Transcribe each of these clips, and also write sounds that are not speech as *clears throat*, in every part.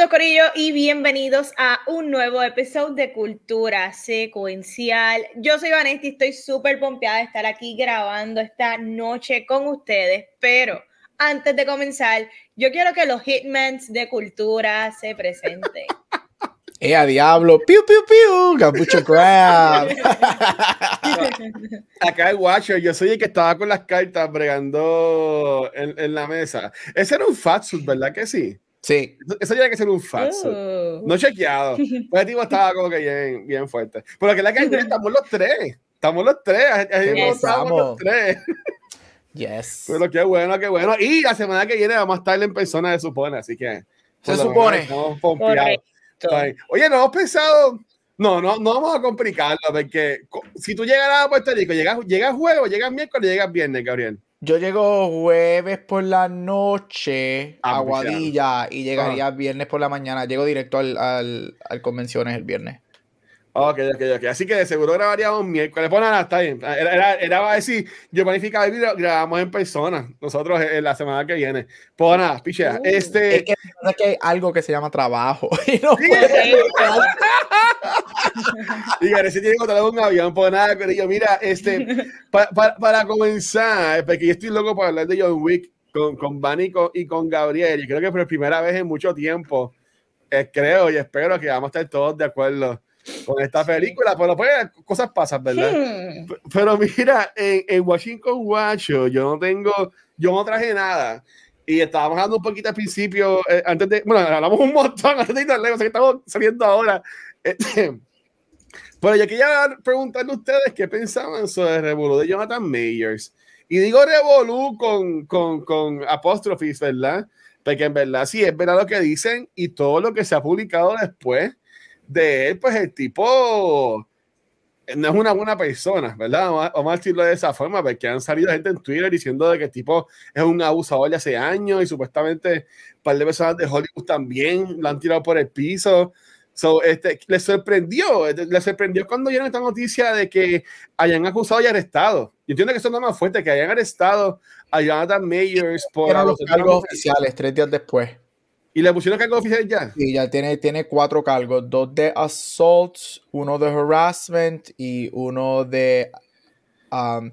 Saludos Corillo y bienvenidos a un nuevo episodio de Cultura Secuencial. Yo soy Vanessa y estoy súper pompeada de estar aquí grabando esta noche con ustedes, pero antes de comenzar, yo quiero que los hitmans de cultura se presenten. *laughs* ¡Eh, a diablo! ¡Piu, piu, piu! ¡Capucho *laughs* crab! *laughs* Acá el Watcher, yo soy el que estaba con las cartas bregando en, en la mesa. Ese era un fatsuit, ¿verdad que sí? Sí. Eso tiene que ser un falso. Oh. No chequeado. *laughs* Pues el tipo estaba como que bien, bien fuerte. Pero que la que estamos los tres. Estamos los tres. Yes. estamos los tres. Yes. Pero qué bueno, qué bueno. Y la semana que viene vamos a estar en persona, se supone. Así que. Se supone. estamos Oye, no hemos pensado. No, no, no vamos a complicarlo, porque si tú llegas a Puerto Rico, llegas, llegas jueves, llegas miércoles, llegas viernes, Gabriel. Yo llego jueves por la noche Ah, a pues ya. Guadilla y llegaría viernes por la mañana. Llego directo al, al, al convenciones el viernes. Ok, ok, ok. Así que de seguro grabaríamos miércoles. Pues nada, está bien. Era, era, era para decir, yo planificaba y gra- grabamos en persona. Nosotros en la semana que viene. Pues nada, pichea. Uh. este. Es que, es que hay algo que se llama trabajo. *laughs* Y no Sí, *laughs* y Gareth tiene que un avión. Pues nada, pero yo, mira, este, pa- pa- para comenzar, porque yo estoy loco para hablar de John Wick con, con con, y con Gabriel. Y creo que por primera vez en mucho tiempo, eh, creo y espero que vamos a estar todos de acuerdo con esta película. Pero pues cosas pasan, ¿verdad? Hmm. Pero mira, en, en Washington Guacho, yo no tengo, yo no traje nada. Y estábamos hablando un poquito al principio, eh, antes de, bueno, hablamos un montón *laughs* antes de ir tan lejos, que estamos saliendo ahora. Este, pero yo quería preguntarle a ustedes qué pensaban sobre el revolú de Jonathan Mayers. Y digo revolú con, con, con apóstrofes, ¿verdad? Porque en verdad sí es verdad lo que dicen y todo lo que se ha publicado después de él, pues el tipo no es una buena persona, ¿verdad? Vamos a, decirlo de esa forma, porque han salido gente en Twitter diciendo de que el tipo es un abusador de hace años y supuestamente un par de personas de Hollywood también lo han tirado por el piso. So, este, le sorprendió, le sorprendió cuando dieron esta noticia de que hayan acusado y arrestado. Yo entiendo que eso no más fuerte, que hayan arrestado a Jonathan Mayers por Eran los cargos oficiales tres días después. Y le pusieron cargos oficiales ya. Y ya tiene, tiene cuatro cargos: dos de assault, uno de harassment y uno de, um,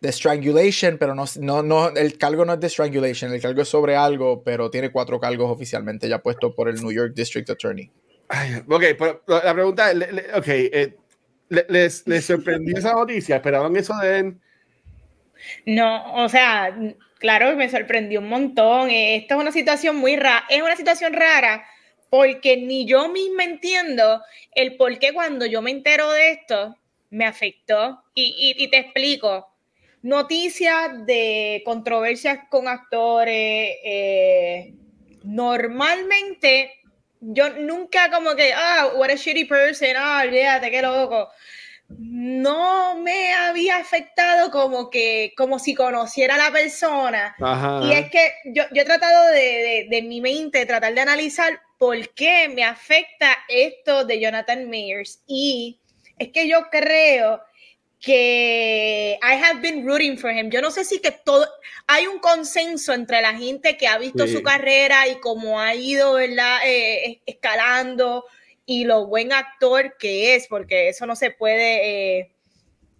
de strangulation. Pero no, no, no, el cargo no es de strangulation, el cargo es sobre algo, pero tiene cuatro cargos oficialmente ya puestos por el New York District Attorney. Ay, ok, pero la pregunta es, le- le- ok, eh, le- les, les sorprendió esa noticia? ¿Esperaban eso de él? No, o sea, claro, me sorprendió un montón. Eh, Esta es una situación muy rara, es una situación rara porque ni yo misma entiendo el por qué cuando yo me entero de esto me afectó. Y, te explico. Noticias de controversias con actores. eh, normalmente yo nunca como que, ah, what a shitty person, ah, olvídate, qué loco no me había afectado como que, como si conociera a la persona. Ajá. Y es que yo, yo he tratado de, de, de mi mente, tratar de analizar por qué me afecta esto de Jonathan Mayers. Y es que yo creo que I have been rooting for him. Yo no sé si que todo, hay un consenso entre la gente que ha visto Sí. su carrera y cómo ha ido, ¿verdad? Eh, escalando y lo buen actor que es, porque eso no se puede eh,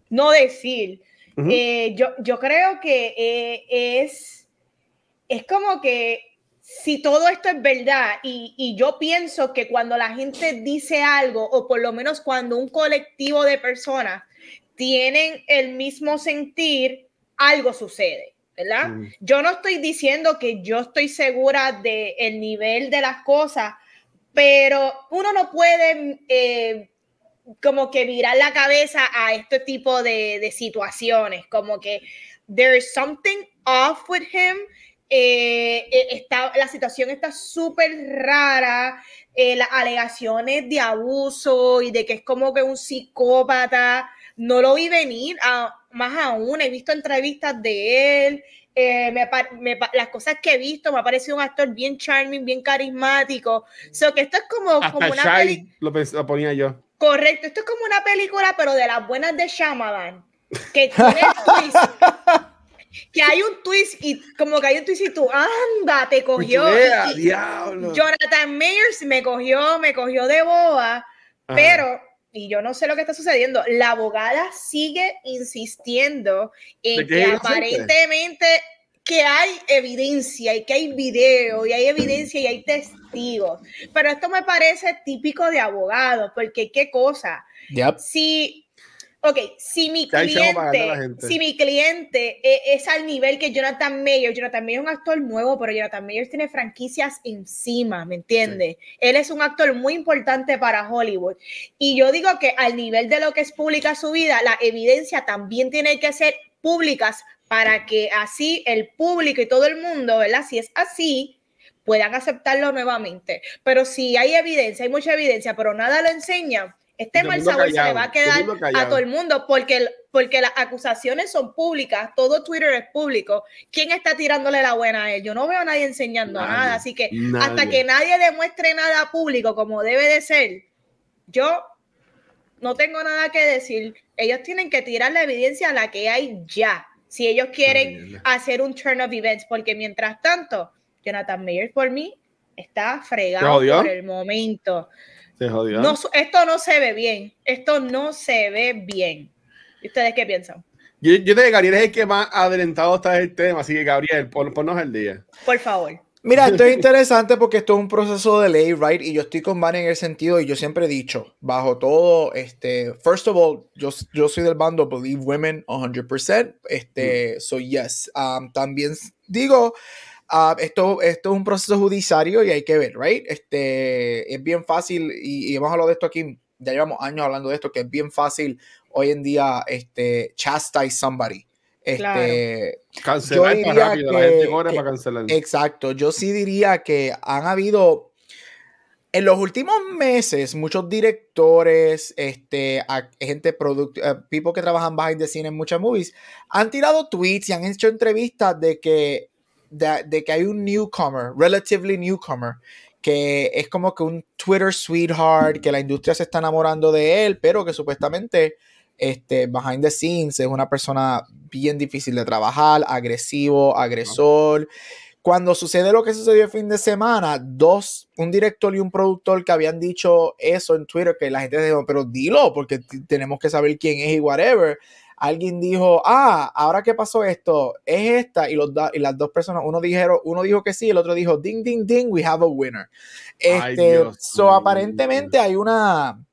no decir. Eh, yo, yo creo que eh, es, es como que si todo esto es verdad, y, y yo pienso que cuando la gente dice algo, o por lo menos cuando un colectivo de personas tienen el mismo sentir, algo sucede, ¿verdad? Yo no estoy diciendo que yo estoy segura del el nivel de las cosas, pero uno no puede eh, como que virar la cabeza a este tipo de, situaciones, como que there is something off with him. eh, eh, está, la situación está súper rara, eh, las alegaciones de abuso y de que es como que un psicópata, no lo vi venir, más aún, he visto entrevistas de él, eh, me, me, las cosas que he visto, me ha parecido un actor bien charming, bien carismático. So que esto es como, como una película. Lo, lo, ponía yo. Correcto, esto es como una película, pero de las buenas de Shyamalan. Que tiene twist. *laughs* que hay un twist y como que hay un twist y tú, anda, te cogió. Jonathan Mayers me cogió, me cogió de boba, pero y yo no sé lo que está sucediendo. La abogada sigue insistiendo en que aparentemente que hay evidencia y que hay video y hay evidencia y hay testigos. Pero esto me parece típico de abogados, porque qué cosa. Si Ok, si mi cliente, si mi cliente e, es, al nivel que Jonathan Mayer, Jonathan Mayer es un actor nuevo, pero Jonathan Mayer tiene franquicias encima, ¿me entiendes? Él es un actor muy importante para Hollywood. Y yo digo que al nivel de lo que es pública su vida, la evidencia también tiene que ser públicas para que así el público y todo el mundo, ¿verdad? Si es así, puedan aceptarlo nuevamente. Pero si hay evidencia, hay mucha evidencia, pero nada lo enseña, este mal sabor se le va a quedar a todo el mundo porque, porque las acusaciones son públicas, todo Twitter es público. ¿Quién está tirándole la buena a él? Yo no veo a nadie enseñando nada, así que hasta que nadie demuestre nada público como debe de ser, yo no tengo nada que decir. Ellos tienen que tirar la evidencia a la que hay ya, si ellos quieren hacer un turn of events, porque mientras tanto, Jonathan Mayer por mí está fregado por el momento. No, esto no se ve bien. Esto no se ve bien. ¿Y ustedes qué piensan? Yo, yo te Gabriel es el que más adelantado está el tema, así que Gabriel, ponnos el día. Por favor. Mira, esto es *laughs* interesante porque esto es un proceso de ley, right? Y yo estoy con Van en el sentido, y yo siempre he dicho, bajo todo, este, first of all, yo, yo soy del bando Believe Women 100%, este, mm. so yes. Um, también digo Ah, esto, esto es un proceso judiciario y hay que ver, right? Este, es bien fácil, y, hemos hablado de esto aquí, ya llevamos años hablando de esto, que es bien fácil hoy en día este, chastise somebody. Este, Cancelar la gente corre para cancelar. Exacto, yo sí diría que han habido en los últimos meses, muchos directores, este, gente, product, eh, people que trabajan behind the scenes en muchas movies, han tirado tweets y han hecho entrevistas de que de, que hay un newcomer, relatively newcomer, que es como que un Twitter sweetheart, que la industria se está enamorando de él, pero que supuestamente este, behind the scenes es una persona bien difícil de trabajar, agresivo, agresor. Cuando sucede lo que sucedió el fin de semana, dos, un director y un productor que habían dicho eso en Twitter, que la gente dijo, pero dilo, porque tenemos que saber quién es y whatever alguien dijo, ah, ahora que pasó esto, es esta, y, los y las dos personas, uno, dijeron, uno dijo que sí, el otro dijo, ding, ding, ding, we have a winner. Este, so aparentemente hay una,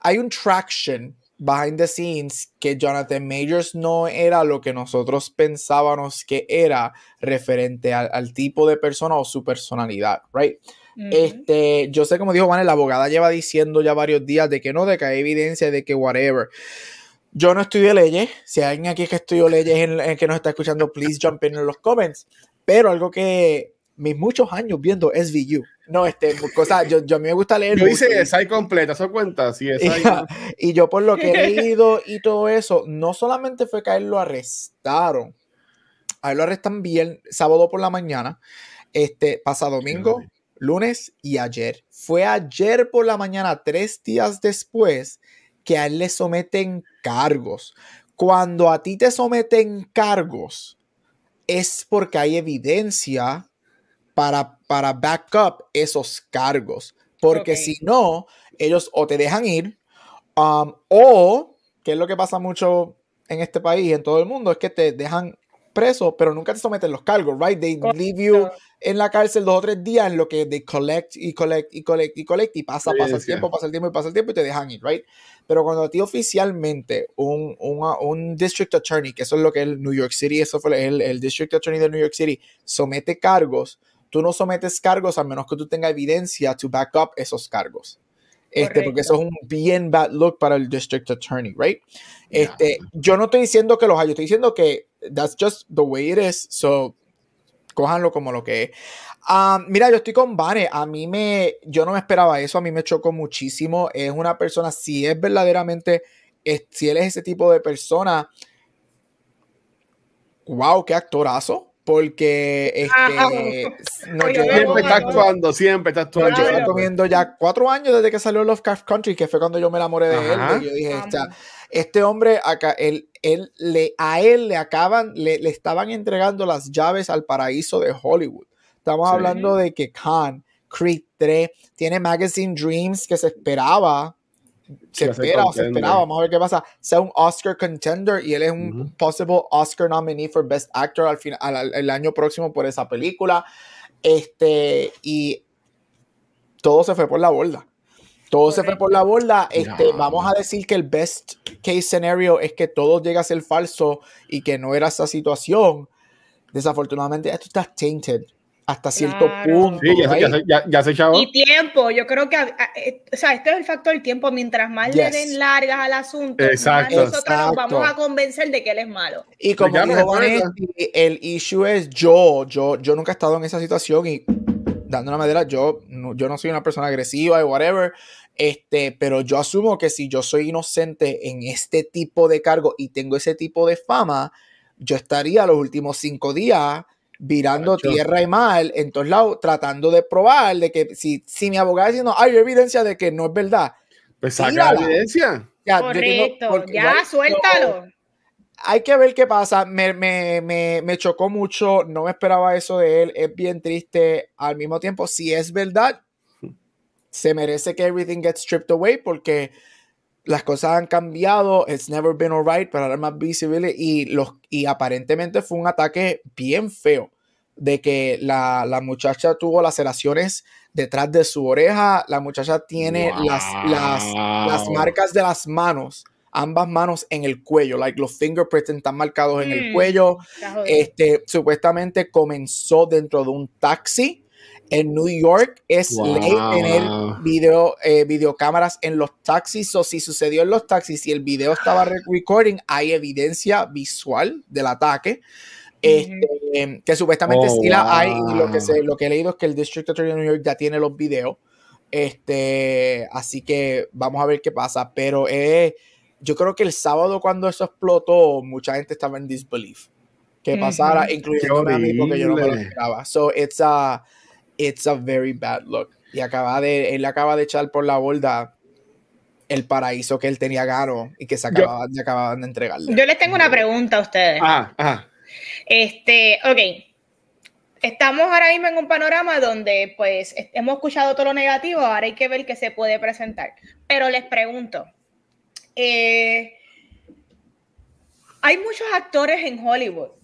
hay un traction behind the scenes que Jonathan Majors no era lo que nosotros pensábamos que era referente al, tipo de persona o su personalidad, right? Este, yo sé como dijo Juan, la abogada lleva diciendo ya varios días de que no, de que hay evidencia de que whatever. Yo no estudié leyes. Si hay alguien aquí que estudió leyes en, que nos está escuchando, please jump in en los comments. Pero algo que mis muchos años viendo SVU. No, este, cosa, yo, yo a mí me gusta leer. Yo hice esa y completa, ¿se cuenta? Sí, *laughs* y, yo por lo que he *laughs* leído y todo eso, no solamente fue que a él lo arrestaron, a él lo arrestan bien sábado por la mañana, este, pasado domingo, lunes y ayer. Fue ayer por la mañana, tres días después, que a él le someten cargos. Cuando a ti te someten cargos, es porque hay evidencia para, para back up esos cargos. Porque si no, ellos o te dejan ir, um, o, que es lo que pasa mucho en este país, en todo el mundo, es que te dejan preso, pero nunca te someten los cargos, right? They leave you en la cárcel dos o tres días en lo que they collect y collect y collect y collect y pasa, pasa el tiempo, pasa el tiempo y pasa el tiempo y te dejan ir, right? Pero cuando a ti oficialmente un, un, un district attorney, que eso es lo que es New York City, eso fue el, el district attorney de New York City, somete cargos, tú no sometes cargos a menos que tú tengas evidencia to back up esos cargos. Este, porque eso es un bien bad look para el district attorney, right? Este, yo no estoy diciendo que los hay, yo estoy diciendo que that's just the way it is, so cójanlo como lo que es. Ah, mira, yo estoy con Vane, a mí me, yo no me esperaba eso, a mí me chocó muchísimo, es una persona, si es verdaderamente, si él es ese tipo de persona, wow, qué actorazo. Porque este, no, yo siempre está actuando, siempre está actuando. Yo estoy comiendo ya cuatro años desde que salió Lovecraft Country, que fue cuando yo me enamoré de él. Y yo dije, este hombre acá, él, él, le, a él le acaban, le, le, estaban entregando las llaves al paraíso de Hollywood. Estamos hablando de que Khan, Creed 3, tiene Magazine Dreams que se esperaba se espera se esperaba, vamos a ver qué pasa, sea un Oscar contender y él es un possible Oscar nominee for Best Actor al final, el año próximo por esa película. Este, y todo se fue por la borda. Todo se fue por la borda. Este, Vamos a decir que el best case scenario es que todo llega a ser falso y que no era esa situación. Desafortunadamente, esto está tainted hasta cierto punto. Sí, ya, se, ya, Y tiempo, yo creo que, eh, o sea, este es el factor del tiempo. Mientras más le den largas al asunto, más nosotros nos vamos a convencer de que él es malo. Y como dijo el issue es yo, yo, yo nunca he estado en esa situación y dando una madera, yo, yo no soy una persona agresiva y whatever, este, pero yo asumo que si yo soy inocente en este tipo de cargo y tengo ese tipo de fama, yo estaría los últimos cinco días virando tierra y mal en todos lados, tratando de probar de que si, si mi abogado diciendo hay evidencia de que no es verdad. Pues saca la evidencia. Ya, Correcto, ya suéltalo. hay que ver qué pasa. Me, me, me, me, chocó mucho. No me esperaba eso de él. Es bien triste. Al mismo tiempo, si es verdad, se merece que everything gets stripped away porque las cosas han cambiado, it's never been alright para dar más visible y, los, y aparentemente fue un ataque bien feo de que la, la, muchacha tuvo laceraciones detrás de su oreja, la muchacha tiene las, las, las, marcas de las manos, ambas manos en el cuello, like los fingerprints están marcados en el mm, cuello, este, supuestamente comenzó dentro de un taxi, en New York es ley tener video, eh, videocámaras en los taxis. O si sucedió en los taxis y el video estaba recording, hay evidencia visual del ataque. Este, que supuestamente oh, sí la hay. Y lo que, se, lo que he leído es que el District Attorney de New York ya tiene los videos. Este, así que vamos a ver qué pasa. Pero eh, yo creo que el sábado, cuando eso explotó, mucha gente estaba en disbelief que pasara, incluyendo a mí, porque yo no me lo esperaba. So it's a it's a very bad look. Y acaba de, él acaba de echar por la borda el paraíso que él tenía gano y que se acababan, de entregarle. Yo les tengo una pregunta a ustedes. Ah, ah. Este, ok. Estamos ahora mismo en un panorama donde pues hemos escuchado todo lo negativo, ahora hay que ver qué se puede presentar. Pero les pregunto, eh, hay muchos actores en Hollywood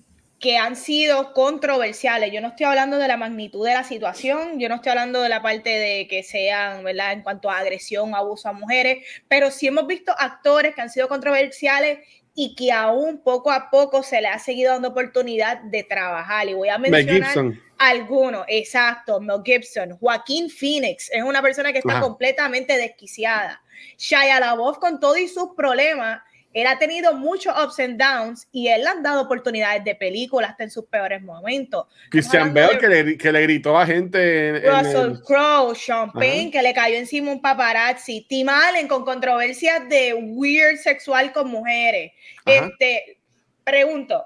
que han sido controversiales. Yo no estoy hablando de la magnitud de la situación, yo no estoy hablando de la parte de que sean, ¿verdad?, en cuanto a agresión, abuso a mujeres, pero sí hemos visto actores que han sido controversiales y que aún poco a poco se le ha seguido dando oportunidad de trabajar. Y voy a mencionar algunos, exacto, Mel Gibson, Joaquín Phoenix, es una persona que está completamente desquiciada. Shia LaBeouf con todos sus problemas él ha tenido muchos ups and downs y él le han dado oportunidades de película hasta en sus peores momentos. Christian Bale que le, que le, gritó a gente. Russell Crowe, Sean Penn que le cayó encima un paparazzi, Tim Allen con controversias de weird sexual con mujeres. Este, pregunto,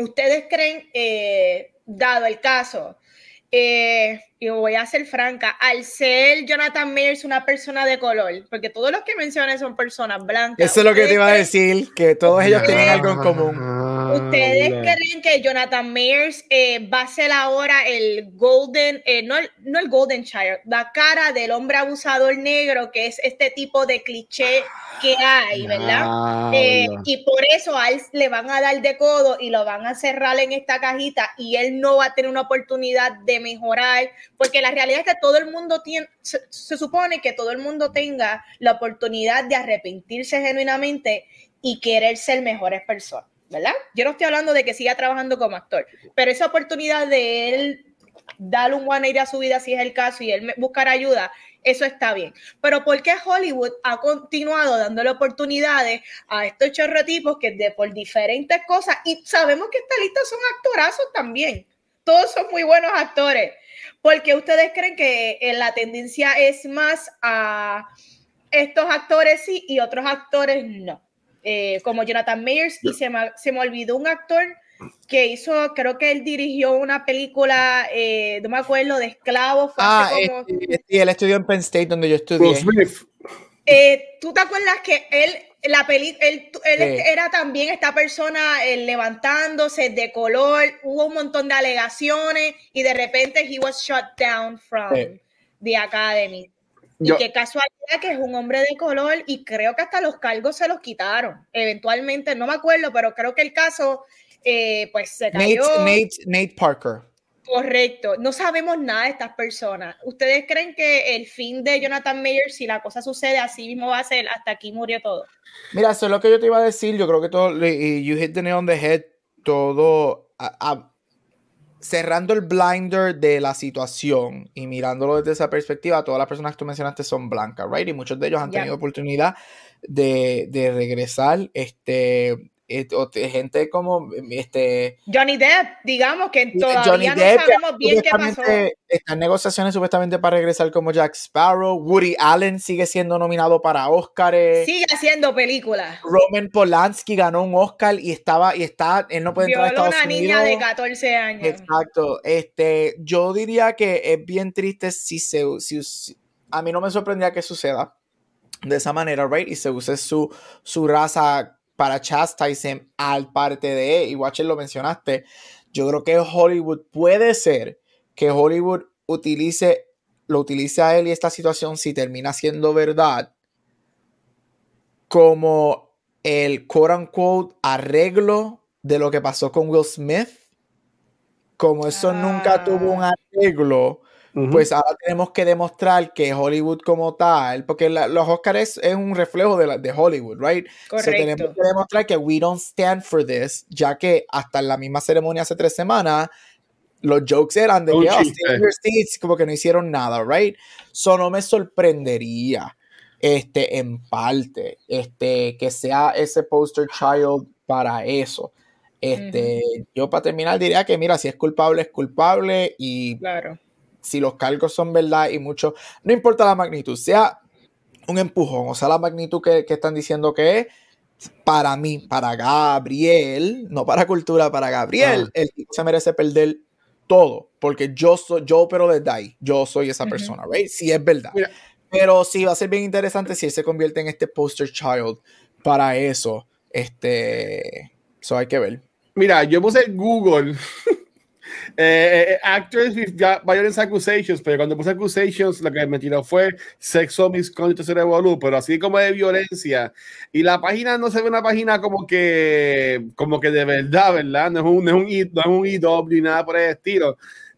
¿ustedes creen, eh, dado el caso, eh, y voy a ser franca, al ser Jonathan Mayers una persona de color, porque todos los que mencioné son personas blancas. Eso es lo que te iba a decir, que todos ellos tienen algo en común. ¿Ustedes creen que Jonathan Mayers eh, va a ser ahora el Golden, eh, no, el, no el Golden Child, la cara del hombre abusador negro, que es este tipo de cliché que hay, ¿verdad? Eh, y por eso a él le van a dar de codo y lo van a cerrar en esta cajita y él no va a tener una oportunidad de mejorar, porque la realidad es que todo el mundo tiene, se, supone que todo el mundo tenga la oportunidad de arrepentirse genuinamente y querer ser mejores personas, ¿verdad? Yo no estoy hablando de que siga trabajando como actor, pero esa oportunidad de él darle un one a su vida si es el caso y él buscar ayuda, eso está bien. Pero ¿por qué Hollywood ha continuado dándole oportunidades a estos chorrotipos que de por diferentes cosas, y sabemos que esta lista son actorazos también, todos son muy buenos actores, porque ustedes creen que eh, la tendencia es más a estos actores sí y otros actores no. Eh, como Jonathan Mayers, y se me, se me olvidó un actor que hizo, creo que él dirigió una película, eh, no me acuerdo, de esclavos. ah, como... este, sí, él estudió en Penn State, donde yo estudié. Eh, ¿Tú te acuerdas que él, la peli, él, él era también esta persona eh, levantándose de color, hubo un montón de alegaciones y de repente he was shut down from the academy. Y qué casualidad que es un hombre de color y creo que hasta los cargos se los quitaron. Eventualmente, no me acuerdo, pero creo que el caso eh, pues se cayó. Nate, Nate, Parker. Correcto. No sabemos nada de estas personas. ¿Ustedes creen que el fin de Jonathan Mayer, si la cosa sucede así mismo va a ser, hasta aquí murió todo? Mira, eso es lo que yo te iba a decir. Yo creo que todo, you hit the nail on the head, todo, cerrando el blinder de la situación y mirándolo desde esa perspectiva, todas las personas que tú mencionaste son blancas, right? Y muchos de ellos han tenido oportunidad de, de regresar. Este, gente como este Johnny Depp, digamos que todavía no sabemos bien qué pasó. Están negociaciones supuestamente para regresar como Jack Sparrow. Woody Allen sigue siendo nominado para Oscars. Sigue haciendo películas. Roman Polanski ganó un Oscar y estaba y está él no puede entrar a Estados una niña de 14 años. Exacto. Este, yo diría que es bien triste si se si, a mí no me sorprendía que suceda de esa manera, right? Y se use su, su raza para chastise al parte de, y Watcher lo mencionaste, yo creo que Hollywood puede ser que Hollywood utilice, lo utilice a él y esta situación si termina siendo verdad como el quote unquote arreglo de lo que pasó con Will Smith. Como eso nunca tuvo un pues ahora tenemos que demostrar que Hollywood como tal, porque los Oscars es, un reflejo de, de Hollywood, right? Correcto. tenemos que demostrar que we don't stand for this, ya que hasta en la misma ceremonia hace tres semanas, los jokes eran de que, oh, como que no hicieron nada, right? Eso no me sorprendería, este, en parte, este, que sea ese poster child para eso. Este, yo para terminar diría que mira, si es culpable es culpable y claro si los cargos son verdad y mucho, no importa la magnitud, sea un empujón, o sea, la magnitud que, están diciendo que es, para mí, para Gabriel, no para cultura, para Gabriel, el tipo se merece perder todo, porque yo soy, yo pero desde ahí, yo soy esa persona, ¿right? Si es verdad. Pero sí, va a ser bien interesante si él se convierte en este poster child para eso. Este, eso hay que ver. Mira, yo puse Google *laughs* Eh, eh, actors with violence accusations, pero cuando puse accusations, lo que me tiró fue sexo misconduct cerebral, pero así como de violencia. Y la página no se ve una página como que, como que de verdad, ¿verdad? No es un, no es un, no es un IW ni nada por el estilo.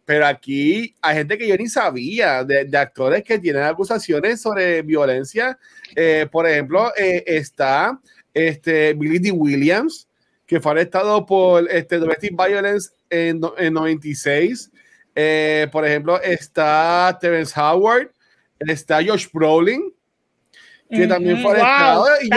Pero aquí hay gente que yo ni sabía, de, de actores que tienen acusaciones sobre violencia. Eh, por ejemplo, eh, está este, Billy D. Williams, que fue arrestado por este, domestic violence en, en 96. Eh, por ejemplo, está Terence Howard, está Josh Brolin, que también fue arrestado, y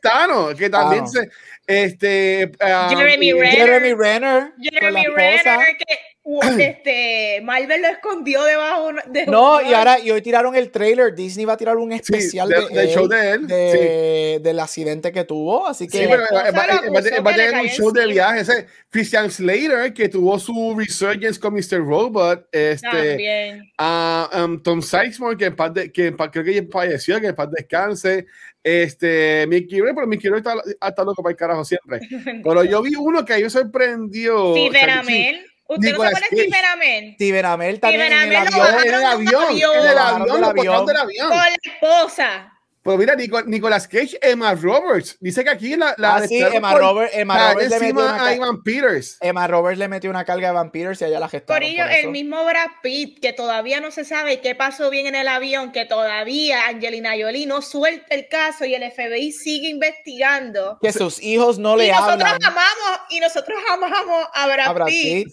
Thanos. que también se, este, um, Jeremy Renner, Jeremy Renner, Jeremy Renner, que *clears throat* este, Marvel lo escondió debajo de No, y ahora y hoy tiraron el trailer. Disney va a tirar un especial de, show de él, de, del accidente que tuvo. Así que sí, pero va, a tener un show de viaje. Ese Christian Slater, que tuvo su resurgence con Mr. Robot. Este, uh, Tom Sizemore, que, de, que creo que falleció, que en paz descanse. Este, Mickey Ray, pero Mickey Ray está, está loco para el carajo siempre. *laughs* Pero yo vi uno que a mí me sorprendió. Sí, Veramel. ¿Usted no es Steven Amell? Steven Amell también en el avión. En el avión. En el avión. En el avión. Con la esposa. Pues mira, Nicolas Cage, Emma Roberts. Dice que aquí la. la ah, sí, Emma, Robert, Emma Roberts. le metió una a Ivan Peters. Emma Roberts le metió una carga a Peters y allá la gestaron. Corillo, el mismo Brad Pitt, que todavía no se sabe qué pasó bien en el avión, que todavía Angelina Jolie no suelta el caso y el FBI sigue investigando. Que sus hijos no le hablan. Y nosotros amamos, y nosotros amamos a Brad, Pitt.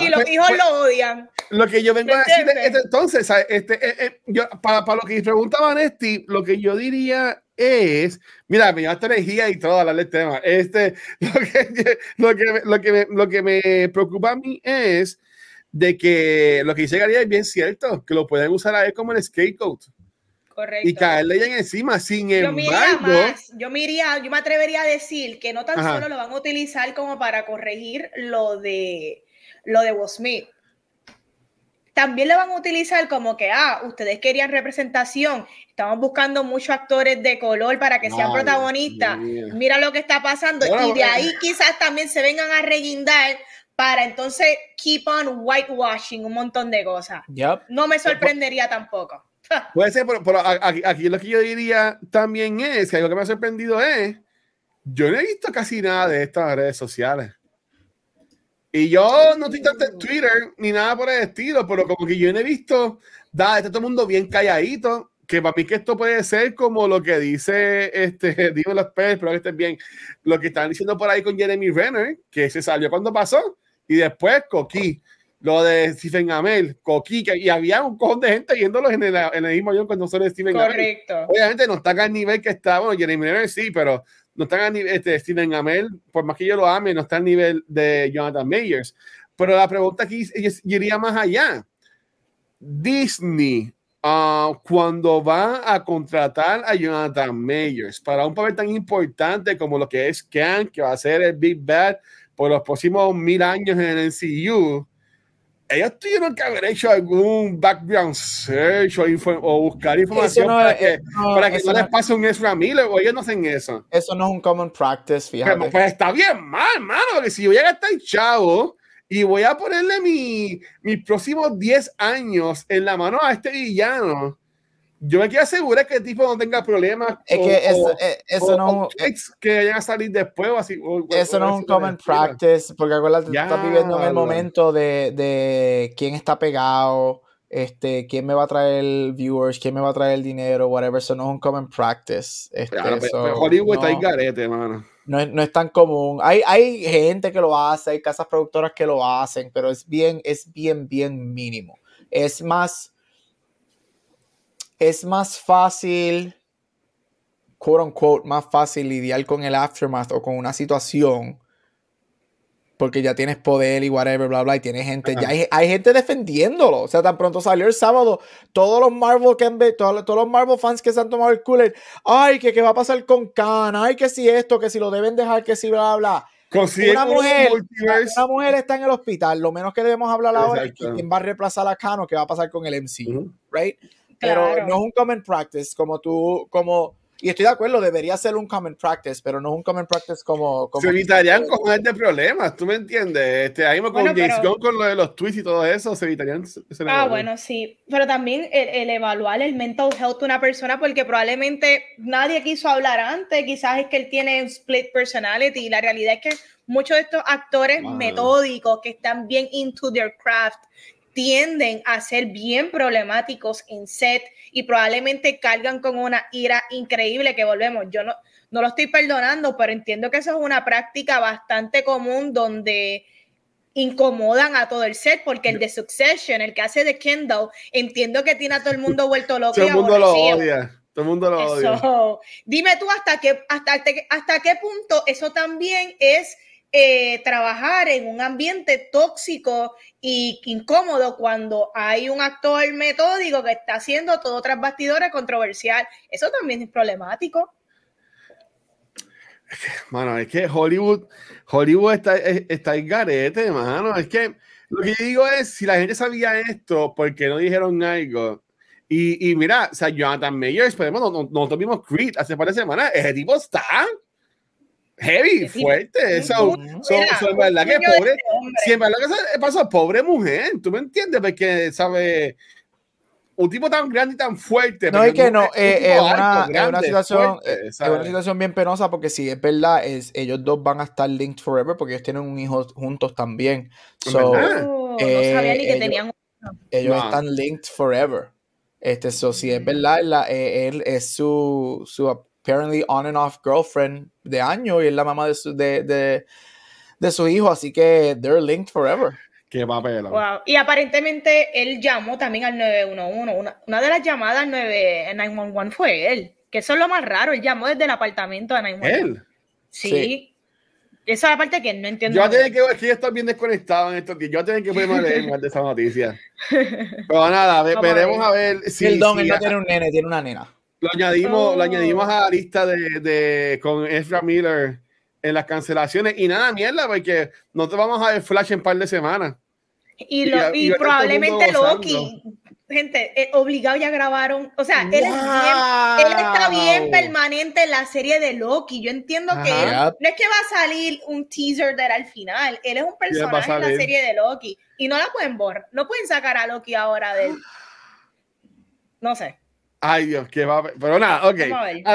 Y los hijos pues, lo odian. Lo que yo vengo a decir entonces, este, eh, eh, yo, para, para, lo que preguntaban Nesti, lo que yo diría es, mira, me esta energía y todo hablar del tema. Este, *laughs* lo que, lo, que, me, lo que me preocupa a mí es de que lo que dice Gary es bien cierto, que lo pueden usar a él como el scapegoat. Correcto. y caerle ella encima. Sin Yo me iría embargo, más, yo me iría- yo me atrevería a decir que no tan Ajá. solo lo van a utilizar como para corregir lo de lo de Will Smith. También lo van a utilizar como que, ah, ustedes querían representación, estamos buscando muchos actores de color para que sean Ay, protagonistas. Mira lo que está pasando. Bueno, y de bueno. ahí quizás también se vengan a reguindar para entonces keep on whitewashing un montón de cosas. Yep. No me sorprendería tampoco. *laughs* Puede ser, pero, pero a- aquí, aquí lo que yo diría también es que algo que me ha sorprendido es, yo no he visto casi nada de estas redes sociales. Y yo no estoy tanto en Twitter ni nada por el estilo, pero como que yo no he visto, da, está todo el mundo bien calladito, que para mí que esto puede ser como lo que dice, este, dime los peces, espero que estén bien, lo que están diciendo por ahí con Jeremy Renner, que se salió cuando pasó, y después Coqui, lo de Stephen Amell, Coqui, que, y había un cojón de gente viéndolos en el, en el mismo avión cuando son Stephen Amell. Correcto. Obviamente no están al nivel que está, bueno, Jeremy Renner sí, pero no están al nivel, este, Stephen Amell, por más que yo lo ame, no está al nivel de Jonathan Mayers. Pero la pregunta aquí es- iría más allá. Disney, ah, cuando va a contratar a Jonathan Mayers para un papel tan importante como lo que es Kang, que va a ser el Big Bad por los próximos mil años en el MCU, ellos tuvieron que haber hecho algún background search o, info- o buscar información no para que, no- para que no les pase un Ezra Miller o ellos no hacen eso. Eso no es un common practice, Pero, fíjate. pues está bien mal, mano, porque si yo voy a gastar chavo y voy a ponerle mi, mis próximos 10 años en la mano a este villano, yo me quiero asegurar que el tipo no tenga problemas. Es o- que eso, o- eh, eso o- no tweets que vayan a salir después o así. Eso no es un common practice, porque acuérdate, tú estás viviendo en el momento de, de quién está pegado, este, quién me va a traer viewers, quién me va a traer el dinero, whatever. Eso no es un common practice. Este, Claro, pero- pero Hollywood está ahí no, garete, mano. no es, no es tan común. Hay, hay gente que lo hace, hay casas productoras que lo hacen, pero es bien, es bien, bien mínimo. Es más, es más fácil, quote unquote, más fácil lidiar con el aftermath o con una situación porque ya tienes poder y whatever, bla, bla, y tienes gente, ya hay, hay gente defendiéndolo. O sea, tan pronto salió el sábado, todos los Marvel que han todos, todos los Marvel fans que se han tomado el cooler, ay, que qué va a pasar con Khan, ay, que si esto, que si lo deben dejar, que si bla, bla. Una un mujer, una mujer está en el hospital, lo menos que debemos hablar ahora es quién va a reemplazar a Khan o qué va a pasar con el MCU, right? Pero Claro. no es un common practice como tú, como, y estoy de acuerdo, debería ser un common practice, pero no es un common practice como... como Se evitarían cojones de problemas, ¿tú me entiendes? Este, ahí con Bueno, James pero- Gunn, con lo de los tweets y todo eso, se evitarían. ese Ah, bueno, sí. Pero también el, el evaluar el mental health de una persona, porque probablemente nadie quiso hablar antes, quizás es que él tiene un split personality, y la realidad es que muchos de estos actores Wow. metódicos que están bien into their craft tienden a ser bien problemáticos en set y probablemente cargan con una ira increíble que volvemos. Yo no, no lo estoy perdonando, pero entiendo que eso es una práctica bastante común donde incomodan a todo el set, porque el de Succession, el que hace de Kendall, entiendo que tiene a todo el mundo vuelto loco. Todo el mundo lo odia. Todo el mundo lo odia. Eso. Dime tú hasta qué, hasta, qué- hasta qué punto eso también es eh, trabajar en un ambiente tóxico y incómodo cuando hay un actor metódico que está haciendo todo tras bastidores controversial. Eso también es problemático. Mano, es que Hollywood, Hollywood está, es- está en garete, mano. Es que lo que yo digo es, si la gente sabía esto, ¿por qué no dijeron algo? Y, y mira, o sea, Jonathan Mayers, esperemos, no, no, nosotros vimos Creed hace par de semanas, ese tipo está heavy, fuerte. So, Ujú. so- Mira, so, en verdad que pobre, si en verdad que eso pasó, pobre mujer, ¿tú me entiendes? Porque, ¿sabe? Un tipo tan grande y tan fuerte. No, es que no, eh, es, alto, una, es una grande, situación, fuerte, eh, es ¿sabes? una situación bien penosa porque si es verdad, es, ellos dos van a estar linked forever porque ellos tienen un hijo juntos también. ¿En So, verdad? Oh, eh, no sabía ni que ellos- tenían ellos No. están linked forever. Este, so, si es Mm. verdad, la, eh, él es su, su apparently on and off girlfriend de año y es la mamá de su, de, de, de su hijo, así que they're linked forever. Qué papel. Wow. Y aparentemente él llamó también al 911. Una, una de las llamadas al 9 911 fue él. Que eso es lo más raro. Él llamó desde el apartamento de 911. Él. Sí. Sí. Esa es la parte que no entiendo. Yo tener que yo estoy bien desconectado en estos días. Yo tener que ponerme a leer más de esa noticia. *laughs* Pero nada, ve- Vamos a veremos ver. a ver si, Perdón, si él no tiene un nene, tiene una nena. Lo añadimos, lo Oh. añadimos a la lista de, de con Ezra Miller en las cancelaciones. Y nada, mierda, porque no te vamos a ver Flash en un par de semanas. Y, lo- probablemente Loki, gente, eh, obligado ya grabaron. O sea, él, es bien- él está bien permanente en la serie de Loki. Yo entiendo que él- no es que va a salir un teaser de él al final. Él es un personaje en la serie de Loki. Y no la pueden borrar. No pueden sacar a Loki ahora de él. No sé. Ay, Dios, qué va. Pero nada, ok.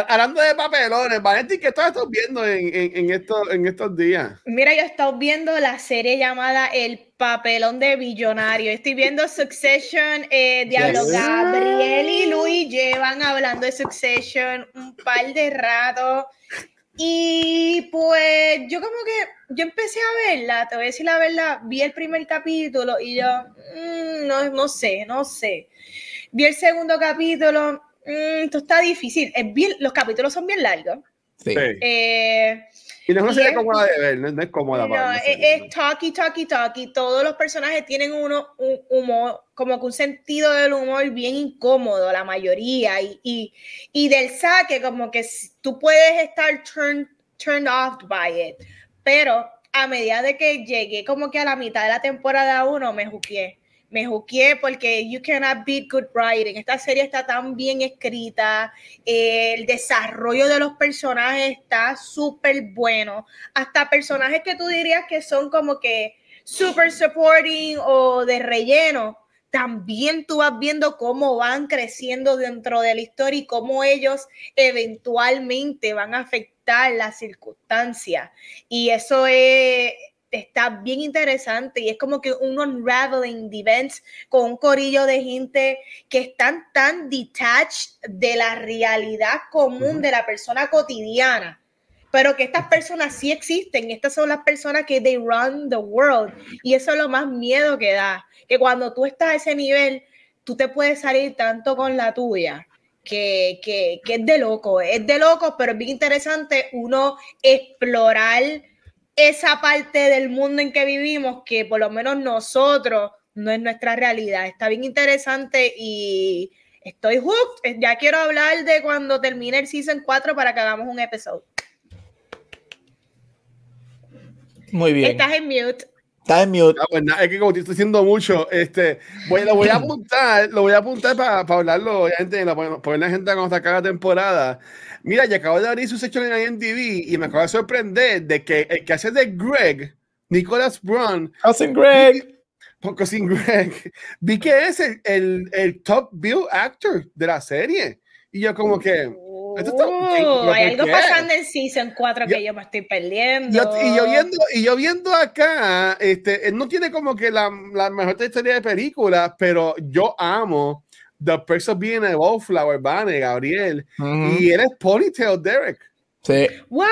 Hablando de papelones, Vanetti, ¿qué estás estás viendo en, en, en estos, en estos días? Mira, yo he estado viendo la serie llamada El Papelón de Billonario. Estoy viendo Succession. Eh, Diablo, Yes. Gabriel y Luis llevan hablando de Succession un par de rato. Y pues yo como que, yo empecé a verla, te voy a decir la verdad, vi el primer capítulo y yo, mm, no, no sé, no sé. Vi el segundo capítulo, mm, esto está difícil. Es bien, los capítulos son bien largos. Sí. Eh, Y no es una serie es- cómoda de ver, no, no es cómoda para no, ver, es, es talky, talky, talky. Todos los personajes tienen uno, un humor, como que un sentido del humor bien incómodo, la mayoría. Y, y, y del saque, como que tú puedes estar turned, turned off by it. Pero a medida de que llegué como que a la mitad de la temporada 1, me juqué. Me juqué porque you cannot beat good writing. Esta serie está tan bien escrita. eh, el desarrollo de los personajes está súper bueno hasta personajes que tú dirías que son como que super supporting o de relleno, también tú vas viendo cómo van creciendo dentro de la historia y cómo ellos eventualmente van a afectar las circunstancias. Y eso es, está bien interesante y es como que un unraveling de events con un corillo de gente que están tan detached de la realidad común de la persona cotidiana. Pero que estas personas sí existen, estas son las personas que they run the world. Y eso es lo más miedo que da, que cuando tú estás a ese nivel, tú te puedes salir tanto con la tuya, que, que, que es de loco, es de loco, pero es bien interesante uno explorar esa parte del mundo en que vivimos, que por lo menos nosotros no es nuestra realidad, está bien interesante y... Estoy hooked. Ya quiero hablar de cuando termine el season 4 para que hagamos un episodio. Muy bien. Estás en mute. Está en mute. Ah, pues nada, es que como te estoy diciendo mucho, este, voy, lo voy a *laughs* apuntar, lo voy a apuntar para hablarlo, obviamente, la, poner la gente cuando está cada temporada. Mira, ya acabo de abrir su sección en IMDb y me acabo de sorprender de que el que hace de Greg, Nicholas Brown, Cousin Greg. porque sin Greg, vi que es el, el, el top bill actor de la serie. Y yo como que, Esto está- Uh, ¿pero hay algo pasando en Season 4 que yo me estoy perdiendo. Yo- y, yo viendo, y yo viendo acá, este, él no tiene como que la, la mejor historia de películas, pero yo amo The Perks of Being a Wallflower, Vane, Gabriel, Ujú. y él es Ponytail Derek. Sí. ¡Wow!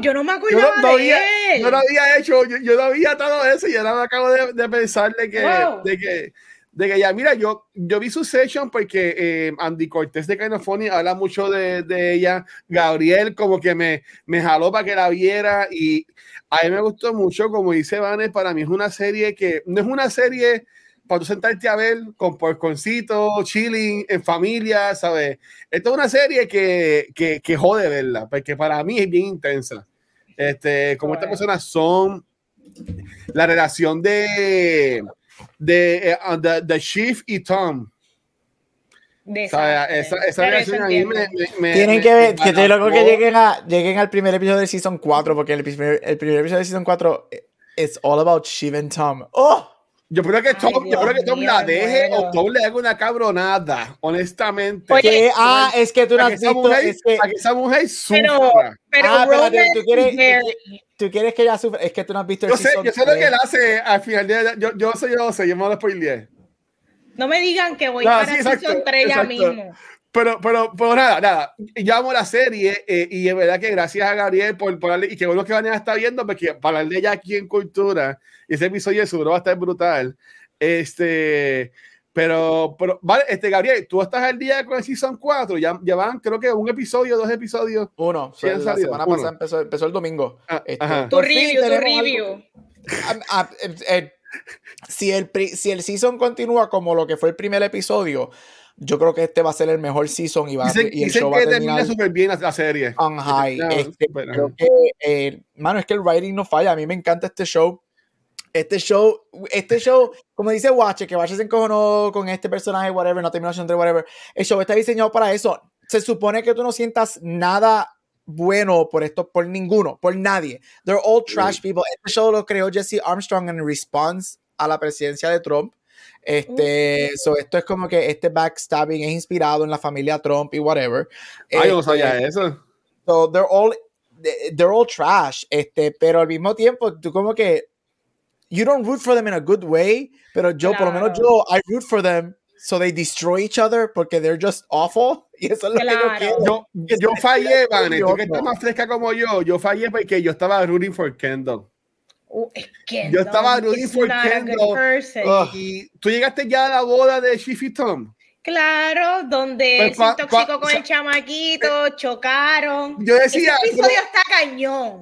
Yo no me Yo acordaba no, no de había, él. yo no había hecho, yo, yo no había todo eso y ahora me acabo de, de pensar de que, Wow. de que, de que ya, mira, yo, yo vi su session porque eh, Andy Cortés de Funny habla mucho de, de ella, Gabriel como que me, me jaló para que la viera y a mí me gustó mucho, como dice Vanes, para mí es una serie que no es una serie para tú sentarte a ver con porconcito, chilling, en familia, ¿sabes? Esto es una serie que, que, que jode verla, porque para mí es bien intensa. Este, como estas personas son la relación de de, eh, uh, de, de Chief y Tom. De ¿sabes? Esa, esa Pero relación eso a mí me, Tienen me- que ver, que estoy loco que lleguen, a, lleguen al primer episodio de Season 4, porque el primer, el primer episodio de Season 4 es all about Shiv and Tom. ¡Oh! Yo creo que Ay, Tom, yo creo que Tom mío, la deje o Tom le haga una cabronada, honestamente. Oye, ¿Qué? Ah, es que tú no has visto. mujer, Es que, esa mujer Pero, sufra. pero Ah, espérate, tú quieres- tú quieres que ella sufra. Es que tú no has visto el Yo sé, yo sé lo que 3. él hace al final de yo, yo sé, yo sé, yo me lo spoileé. No me digan que voy No, para sí, exacto, Season 3 ya mismo. Pero, pero, pero nada, nada. Yo amo la serie eh, y es verdad que gracias a Gabriel por, por darle, y que bueno que Vanessa está viendo, porque para de ella aquí en Cultura, ese episodio seguro va a estar brutal. Este, Pero, pero, vale, este Gabriel, tú estás al día con el Season 4, ya, ya van, creo que un episodio, dos episodios. Uno, Sí, la salido, semana uno. pasada empezó, empezó el domingo. Ah, Este. Tu review, tu review. Ah, eh, si, el, si el season continúa como lo que fue el primer episodio, yo creo que este va a ser el mejor season y, va, a- Dicen, y el dicen show va que a termina terminar súper bien la, la serie. on high. No, Este, creo que, eh, mano, es que el writing no falla. A mí me encanta este show. Este show, este show, como dice Watcher, que Watcher se encojonó con este personaje, whatever, no terminó siendo whatever. El show está diseñado para eso. Se supone que tú no sientas nada bueno por esto, por ninguno, por nadie. They're all trash people. Este show lo creó Jesse Armstrong en response a la presidencia de Trump. Este, so esto es como que este backstabbing es inspirado en la familia Trump y whatever. Ay, yo no Este, sabía eso. So they're all they're all trash, este, pero al mismo tiempo tú como que you don't root for them in a good way, pero yo por lo menos Claro. yo I root for them so they destroy each other porque they're just awful *laughs* y eso es lo que Claro. yo quiero. Yo, yo fallé, Vane, tú que estás más fresca como yo, yo fallé porque yo estaba rooting for Kendall. Uh, es Yo estaba rooting for not a good Kendall. person. Ugh. Y tú llegaste ya a la boda de Shiffy Tom. Claro, donde Pues se intoxicó con o sea, el chamaquito, chocaron. Yo decía, Ese episodio pero- está cañón.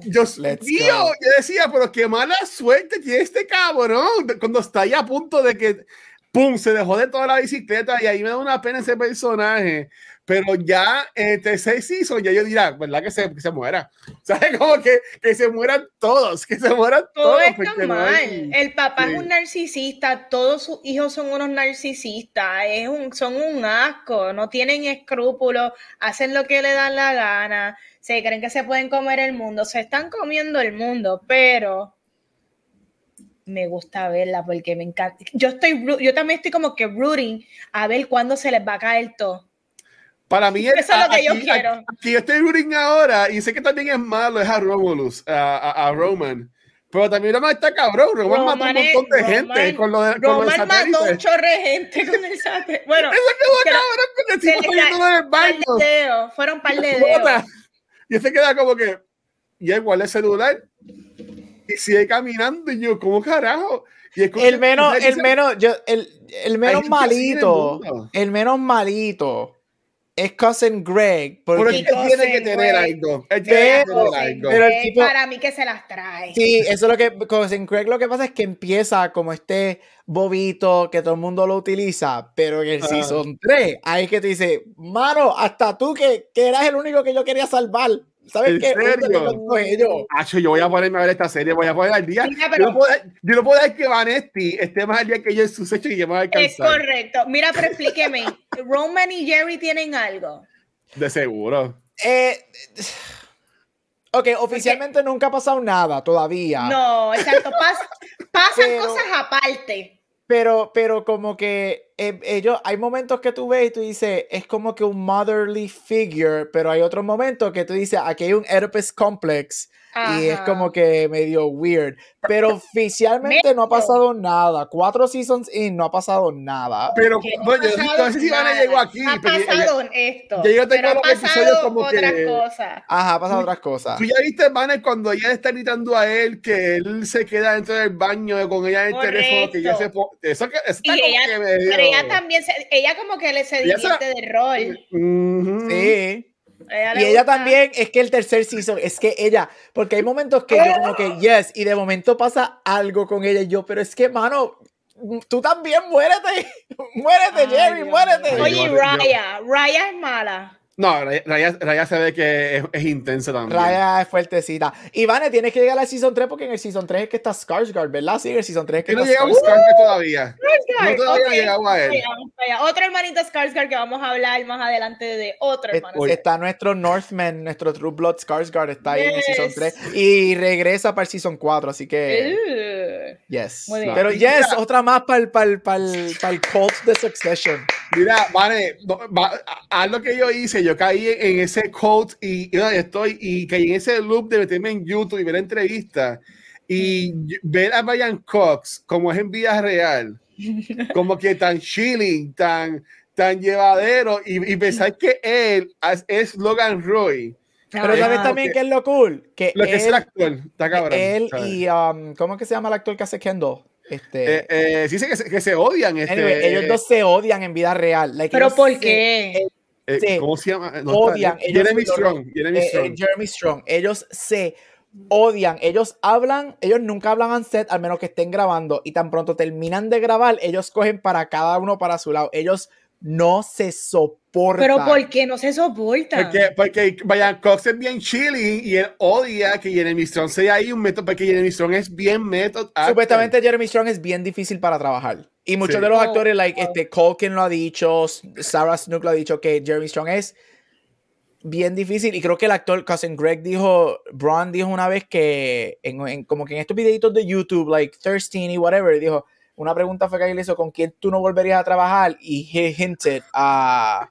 Mío, go. yo decía, pero qué mala suerte tiene este cabrón. Cuando está ahí a punto de que, pum, se dejó de toda la bicicleta y ahí me da una pena ese personaje. Pero ya el tercer season, ya yo dirá, ¿verdad? Que se, que se muera. *laughs* ¿Sabes? Como que, que se mueran todos, que se mueran Todo todos. está porque no mal. hay- El papá Sí. es un narcisista, todos sus hijos son unos narcisistas, es un, son un asco, no tienen escrúpulos, hacen lo que le dan la gana, se creen que se pueden comer el mundo, se están comiendo el mundo, pero me gusta verla porque me encanta. Yo estoy, yo también estoy como que rooting a ver cuándo se les va a caer todo. Para mí, Eso es lo que yo aquí- quiero. Aquí yo estoy rooting ahora y sé que también es malo, es a Romulus, a, a- a Roman. Pero también Roman está cabrón. Roman, mató Roman un es- montón de Roman- gente con lo de, con Roman mató satélite. un chorre de gente con el satélite. Bueno, *laughs* Eso quedó que- cabrón porque el se tipo cae- del par baño. de dedos, fueron un par de dedos. Y este queda como que, y él guarda el celular y sigue caminando. Y yo, ¿cómo carajo? Y escucha- El menos, el menos, yo, el, el menos malito, el menos malito es Cousin Greg. Pero Porque él tiene que tener algo. Él tiene que Pero- tener algo. pero el tipo- para mí que se las trae. Sí, eso es lo que con Craig lo que pasa es que empieza como este bobito que todo el mundo lo utiliza, pero en el Ah. season 3, ahí es que te dice, mano, hasta tú que, que eras el único que yo quería salvar. ¿Sabes ¿En qué? serio? Acho, yo voy a ponerme a ver esta serie, voy a poner al día. Mira, yo, pero- no puedo, yo no puedo dejar que Vanetti esté más al día que yo en sus hechos y que me va a Es alcanzar. correcto. Mira, pero explíqueme. *laughs* Roman y Jerry tienen algo. De seguro. Eh, ok, oficialmente nunca ha pasado nada todavía. No, exacto. pas- pasan Pero- cosas aparte. Pero, pero como que eh, ellos, hay momentos que tú ves y tú dices, es como que un motherly figure, pero hay otros momentos que tú dices, aquí hay un Oedipus complex y es Ajá. como que medio weird. Pero oficialmente no ha pasado nada. Cuatro seasons in no ha pasado nada. Pero, Que no yo pasado no sé si Vane nada. llegó aquí. Ha pero ya- pasado esto. ya yo tengo pero ha los episodios como que- otras cosas. Ajá, ha pasado otras cosas. Tú ya viste, Vane, cuando ella está gritando a él que él se queda dentro del baño con ella en el Correcto. teléfono, que ya se Eso, que, eso Y está como ella, que medio- pero ella también, se- ella como que le se Ella divierte de rol. Ujú. Sí. A le Y ella gusta. también, es que el tercer season, es que ella, porque hay momentos que yo como que, *laughs* yes, y de momento pasa algo con ella y yo, pero es que, mano, tú también muérete, *laughs* muérete, Ay, Jerry, Dios muérete. mío. Oye, Raya, Raya es mala. No, Raya, Raya- se ve que es, es intensa también. Raya es fuertecita. Ivane, tienes que llegar al Season 3 porque en el Season 3 es que está Skarsgård, ¿verdad? Sí, en el Season 3 es que no está llegamos Skarsgård. a todavía. Skarsgård, No todavía ok. he llegado a él. Vamos para allá. Otro hermanito Skarsgård que vamos a hablar más adelante de otro Es- hermano. Está nuestro Northman, nuestro True Blood Skarsgård está ahí en el Season Yes. 3 y regresa para el Season 4, así que, Uh, yes. Muy bien. Pero yes, otra más para el, para el, para el, para el cult de Succession. Mira, vale, va- haz lo que yo hice. Yo caí en ese quote y, estoy y caí en ese loop de meterme en YouTube y ver entrevistas y ver a Brian Cox como es en vida real, *laughs* como que tan chilling, tan, tan llevadero y, y pensar que él es- es Logan Roy. Pero sabes también ok. que es lo cool, que Lo que es el él, actor, está cabrón. él ¿sabes? y um, ¿cómo que se llama el actor que hace Kendall? Este, Eh, eh, sí, que se, que se odian. Este, anyway, ellos dos se odian en vida real. Like, Pero ¿por se- qué? eh. ¿Cómo se llama? No, odian. está- ellos Jeremy se- Strong. Jeremy eh, eh, Strong. Jeremy Strong. Ellos se odian. Ellos hablan, ellos nunca hablan en set al menos que estén grabando. Y tan pronto terminan de grabar, ellos cogen para cada uno para su lado. Ellos no se soportan. Pero ¿por qué no se soportan? Porque, porque Brian Cox es bien chilling y él odia que Jeremy Strong sea ahí un método, porque Jeremy Strong es bien método. Supuestamente Jeremy Strong es bien difícil para trabajar. Y muchos Sí. de los Oh, actores, like wow. este Culkin lo ha dicho, Sarah Snook lo ha dicho, que Jeremy Strong es bien difícil. Y creo que el actor Cousin Greg dijo, Braun dijo una vez que, en, en- como que en estos videitos de YouTube, like Thirsteen y whatever, dijo, una pregunta fue que él le hizo, ¿con quién tú no volverías a trabajar? Y he hinted a,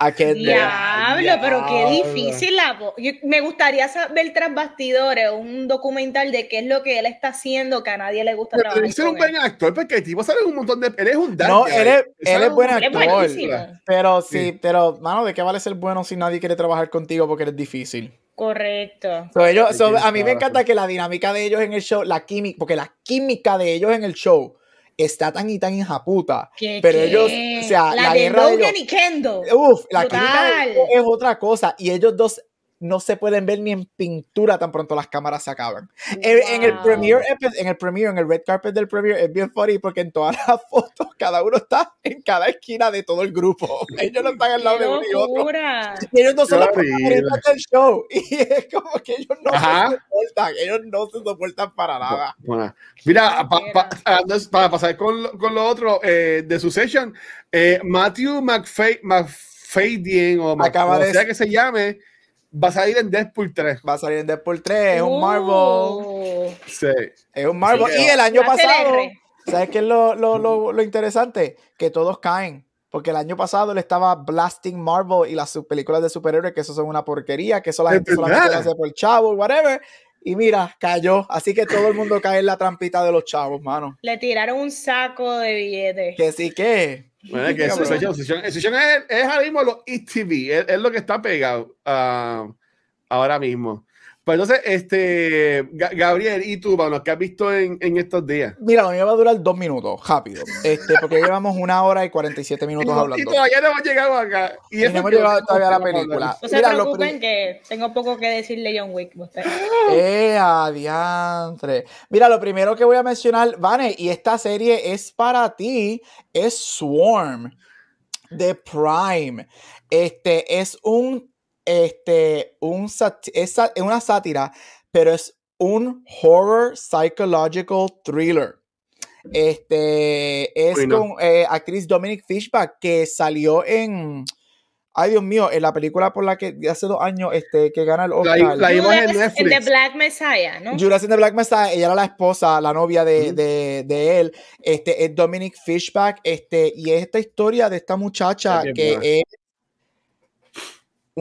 a *laughs* que... Diablo, pero qué difícil la voz. Me gustaría saber tras bastidores un documental de qué es lo que él está haciendo que a nadie le gusta Pero trabajar debe ser un buen él. actor porque el tipo sabe un montón de. Él es un No, daddy, él es- él es un buen actor. películas. Pero sí, Sí. pero, mano, ¿de qué vale ser bueno si nadie quiere trabajar contigo porque eres difícil? Correcto. So, ellos, so, a mí me encanta que la dinámica de ellos en el show, la química, porque la química de ellos en el show está tan y tan hijaputa. ¿Qué, Pero qué? ellos, o sea, la, de guerra de Logan ellos, y Kendo. uf, la química de es otra cosa y ellos dos no se pueden ver ni en pintura tan pronto las cámaras se acaban. En, en el Wow. premiere, epi- en el premiere, en el red carpet del premiere es bien funny porque en todas las *laughs* fotos cada uno está en cada esquina de todo el grupo. *laughs* Ellos no están al lado ¡Qué de uno y otro. Y ellos no son los protagonistas del show. *laughs* Y es como que ellos no Ajá. se soportan. Ellos no se soportan para nada. Bueno, mira, Ah, pa- mira. pa- para pasar con, lo- con lo otro eh, de su session, eh, Matthew McFay, McFadyen o Acaba de- sea que se llame, va a salir en Deadpool 3. Va a salir en Deadpool 3. Es un Uh, Marvel. Sí. Es un Marvel. Sí, y el año pasado. ¿sabes qué es lo, lo, lo, lo interesante? Que todos caen. Porque el año pasado le estaba blasting Marvel y las películas de superhéroes, que eso son una porquería, que eso la Es gente solamente lo verdad. hace por chavo, whatever. Y mira, cayó. Así que todo el mundo cae en la trampita de los chavos, mano. Le tiraron un saco de billetes. Que sí que. Bueno, es que es, es ahora mismo lo ETV, es, es lo que está pegado ah, ahora mismo. Pues entonces, este, Ga- Gabriel, ¿y tú, mano, qué has visto en, en estos días? Mira, lo mío va a durar dos minutos, rápido. Este, porque ya llevamos una hora y 47 *laughs* Y, minutos y hablando. todavía no hemos llegado acá. Y, Y no hemos llegado todavía a la película. No se Mira, lo preocupen que tengo poco que decirle John Wick. usted. ¡Eh, adiantre! Mira, lo primero que voy a mencionar, Vane, y esta serie es para ti, es Swarm de Prime. Este es un, este, un es una sátira, pero es un horror psychological thriller. Este es con eh, actriz Dominic Fishback que salió en, ay Dios mío, en la película por la que hace dos años este, que gana el La, Oscar. la vimos en the Netflix. Black Messiah, ¿no? Judas and the Black Messiah, ella era la esposa, la novia de, de- de él. Este es Dominic Fishback. Este, y es esta historia de esta muchacha que es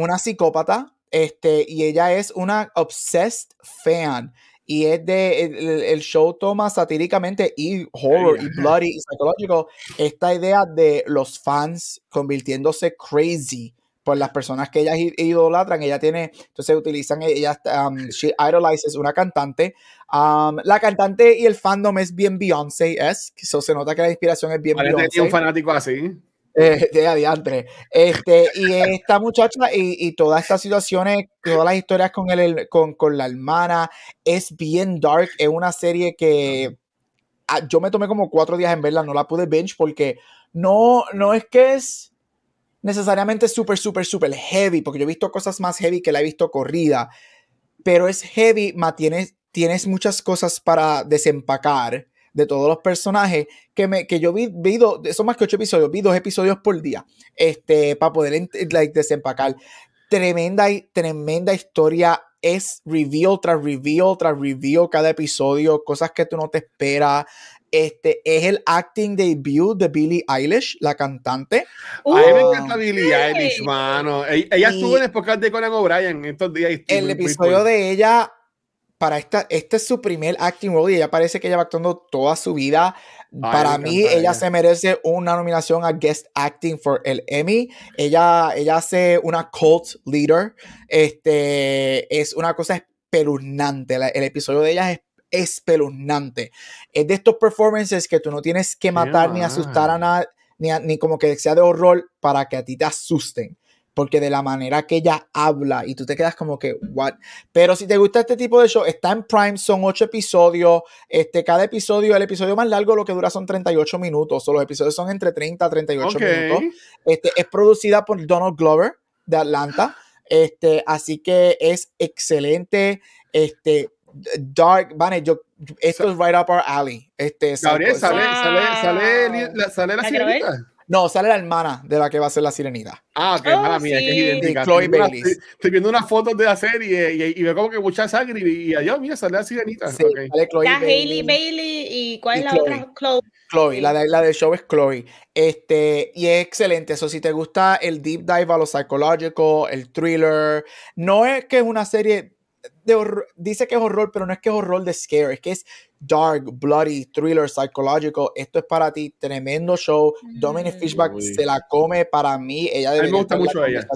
una psicópata. Este, y ella es una obsessed fan. Y es de el, el- show toma satíricamente y horror y bloody y psychological esta idea de los fans convirtiéndose crazy por las personas que ellas idolatran. Ella tiene, entonces utilizan, ella, um, she idolizes una cantante. Um, la cantante y el fandom es bien Beyoncé, es, so se nota que la inspiración es bien tiene un Beyoncé. fanático así. *laughs* Eh, de adiantre. Este, y esta muchacha y, y todas estas situaciones, todas las historias con, el, con, con la hermana, es bien dark. Es una serie que ah, yo me tomé como cuatro días en verla, no la pude binge porque no, no es que es necesariamente súper, súper, súper heavy, porque yo he visto cosas más heavy que la he visto corrida, pero es heavy, ma, tienes, tienes muchas cosas para desempacar de todos los personajes que, me, que yo vi, vi do- son más que ocho episodios, vi dos episodios por día, este, para poder like, desempacar. Tremenda, tremenda historia, es reveal tras reveal tras reveal cada episodio, cosas que tú no te esperas. Este es el acting debut de Billie Eilish, la cantante. A mí me Uh, encanta Billie Eilish, mano. Ella, ella estuvo en el podcast de Conan O'Brien estos días. el episodio de ella para esta este es su primer acting role y ella parece que ella va actuando toda su vida. Para mí ella ella. se merece una nominación a guest acting for el Emmy. Ella ella hace una cult leader. Este es una cosa espeluznante. La- el episodio de ella es espeluznante. Es de estos performances que tú no tienes que matar ni asustar a nadie, ni, ni como que sea de horror para que a ti te asusten porque de la manera que ella habla y tú te quedas como que, what? Pero si te gusta este tipo de show, está en Prime, son ocho episodios, este, cada episodio, el episodio más largo lo que dura son 38 minutos, o los episodios son entre 30 a 38 minutos. Este, es producida por Donald Glover de Atlanta, este, así que es excelente, este, Dark, Vane, yo, esto es right up our alley. Este, Gabriel, sale, sale, sale, sale, la sirenita. No, sale la hermana de la que va a ser la sirenita. Ah, que hermana oh, mía, que es idéntica. Chloe Bailey. Estoy, viendo unas fotos de la serie y, y, veo como que mucha sangre y, y adiós, mira, sale la sirenita. Sí, sale Chloe la Bailey. Bailey y ¿cuál es la otra? Chloe. Chloe, la, de, la del show es Chloe. Este, y es excelente. Eso, si te gusta el deep dive a lo psicológico, el thriller, no es que es una serie de horror, dice que es horror, pero no es que es horror de scare, es que es dark, bloody, thriller, psicológico. Esto es para ti, tremendo show. Dominic mm. Fishback se la come para mí. Ella debe me gusta mucho ella.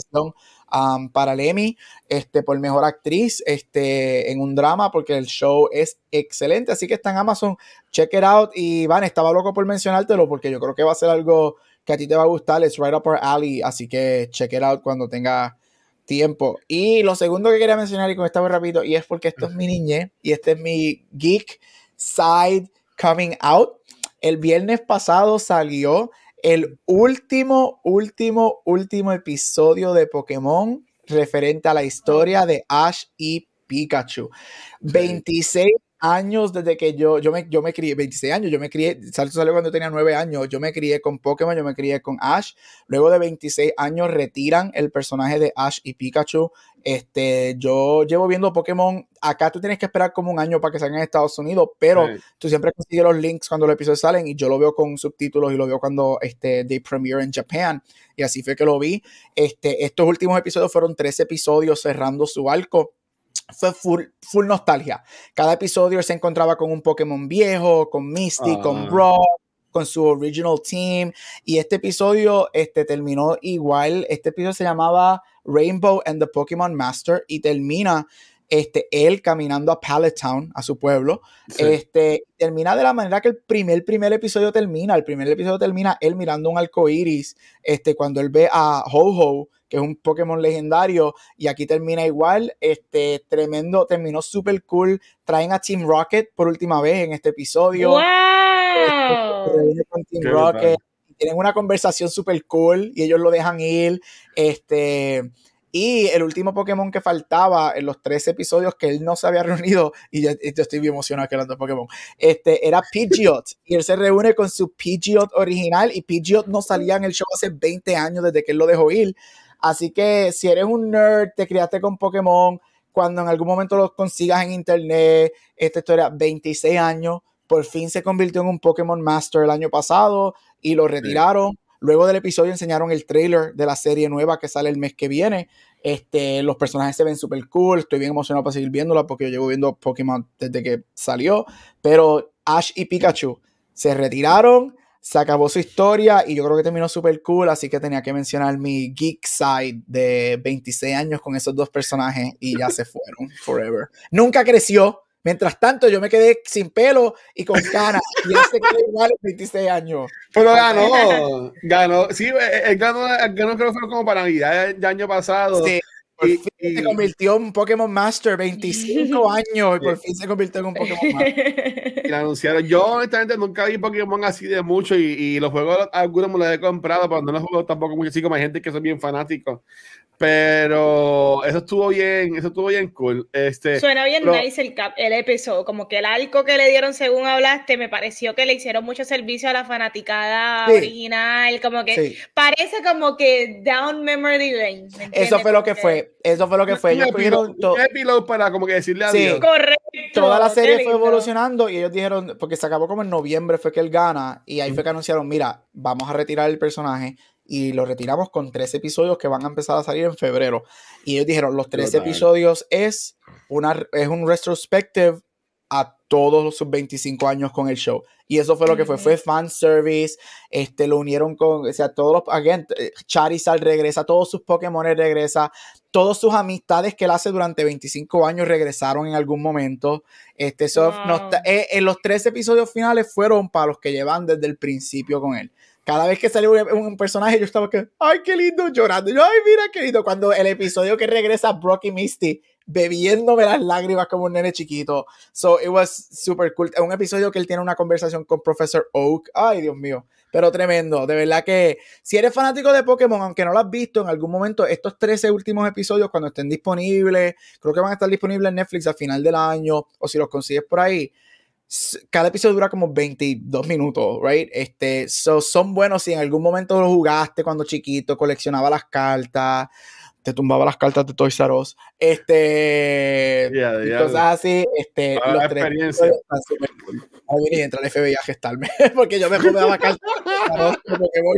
Um, para el Emmy este, por mejor actriz este, en un drama, porque el show es excelente. Así que está en Amazon. Check it out. Y Van, estaba loco por mencionártelo porque yo creo que va a ser algo que a ti te va a gustar. It's right up our alley. Así que check it out cuando tenga tiempo. Y lo segundo que quería mencionar, y con esta muy rápido, y es porque esto es mi *laughs* niñez y este es mi geek Side Coming Out. El viernes pasado salió el último, último, último episodio de Pokémon referente a la historia de Ash y Pikachu. 26 años desde que yo, yo me, yo me crié, 26 años, yo me crié, salió cuando tenía 9 años, yo me crié con Pokémon, yo me crié con Ash, luego de 26 años retiran el personaje de Ash y Pikachu, este, yo llevo viendo Pokémon, acá tú tienes que esperar como un año para que salgan en Estados Unidos, pero tú siempre consigues los links cuando los episodios salen y yo lo veo con subtítulos y lo veo cuando este, they premiere en Japan y así fue que lo vi, este, estos últimos episodios fueron tres episodios cerrando su arco, fue full, full nostalgia. Cada episodio se encontraba con un Pokémon viejo, con Misty, con ah. Brock, con su original team. Y este episodio este, terminó igual. Este episodio se llamaba Rainbow and the Pokémon Master y termina este, él caminando a Pallet Town, a su pueblo. Este, termina de la manera que el primer, primer episodio termina. El primer episodio termina él mirando un arco iris este, cuando él ve a Ho-Ho que es un Pokémon legendario, y aquí termina igual, este tremendo, terminó súper cool, traen a Team Rocket por última vez en este episodio. ¡Wow! Team Rocket, tienen una conversación súper cool y ellos lo dejan ir, este... Y el último Pokémon que faltaba en los tres episodios que él no se había *laughs* reunido, y yo, estoy bien emocionado que hablando de Pokémon, este, era Pidgeot. *laughs* y él se reúne con su Pidgeot original, y Pidgeot no salía en el show hace 20 años desde que él lo dejó ir. Así que si eres un nerd, te criaste con Pokémon, cuando en algún momento los consigas en internet, esta historia, 26 años, por fin se convirtió en un Pokémon Master el año pasado y lo retiraron. Luego del episodio enseñaron el trailer de la serie nueva que sale el mes que viene. Este, los personajes se ven súper cool. Estoy bien emocionado para seguir viéndola porque yo llevo viendo Pokémon desde que salió. Pero Ash y Pikachu se retiraron se acabó su historia y yo creo que terminó súper cool, así que tenía que mencionar mi geek side de 26 años con esos dos personajes y ya se fueron *laughs* forever. Nunca creció. Mientras tanto, yo me quedé sin pelo y con canas. Y él se quedó igual 26 años. Pero ganó, *laughs* ganó. Sí, él ganó, ganó creo que fue como para Navidad el año pasado. Sí y, se convirtió en un Pokémon Master, 25 años, y por fin se convirtió en un Pokémon *laughs* Master. *laughs* Y lo anunciaron. Yo, honestamente, nunca vi Pokémon así de mucho, y, y los juegos, algunos me los he comprado, pero no los juego tampoco mucho así, como hay gente que son bien fanáticos. Pero eso estuvo bien, eso estuvo bien cool. Este, Suena bien nice el, cap, el episodio, como que el arco que le dieron según hablaste, me pareció que le hicieron mucho servicio a la fanaticada original, como que parece como que down memory lane. Eso fue lo que fue, eso fue lo que fue. Ellos epílogo para como que decirle adiós. Correcto. Toda la serie fue evolucionando y ellos dijeron, porque se acabó como en noviembre fue que él gana y ahí fue que anunciaron, mira, vamos a retirar el personaje y lo retiramos con tres episodios que van a empezar a salir en febrero. Y ellos dijeron, los tres episodios es, una, es un retrospective a todos sus 25 años con el show. Y eso fue lo que fue, fue fan service, este, lo unieron con, o sea, todos los, again, Charizard regresa, todos sus Pokémon regresa, todas sus amistades que él hace durante 25 años regresaron en algún momento. Este, so, Wow. eh, en los tres episodios finales fueron para los que llevan desde el principio con él. Cada vez que salió un, personaje, yo estaba que, ay, qué lindo, llorando. Yo, ay, mira, qué lindo. Cuando el episodio que regresa Brock y Misty, bebiéndome las lágrimas como un nene chiquito. So, it was super cool. Un episodio que él tiene una conversación con Professor Oak. Ay, Dios mío. Pero tremendo. De verdad que, si eres fanático de Pokémon, aunque no lo has visto en algún momento, estos 13 últimos episodios, cuando estén disponibles, creo que van a estar disponibles en Netflix a final del año, o si los consigues por ahí, cada episodio dura como 22 minutos, right? Este, so, son buenos si en algún momento lo jugaste cuando chiquito, coleccionaba las cartas, te tumbaba las cartas de Toys R Us, este, Ya, y ya. cosas así, este, Ah, los la tres experiencia. cool. Ahí viene y entra el FBI a gestarme, *laughs* porque yo me jugaba cartas de Pokémon.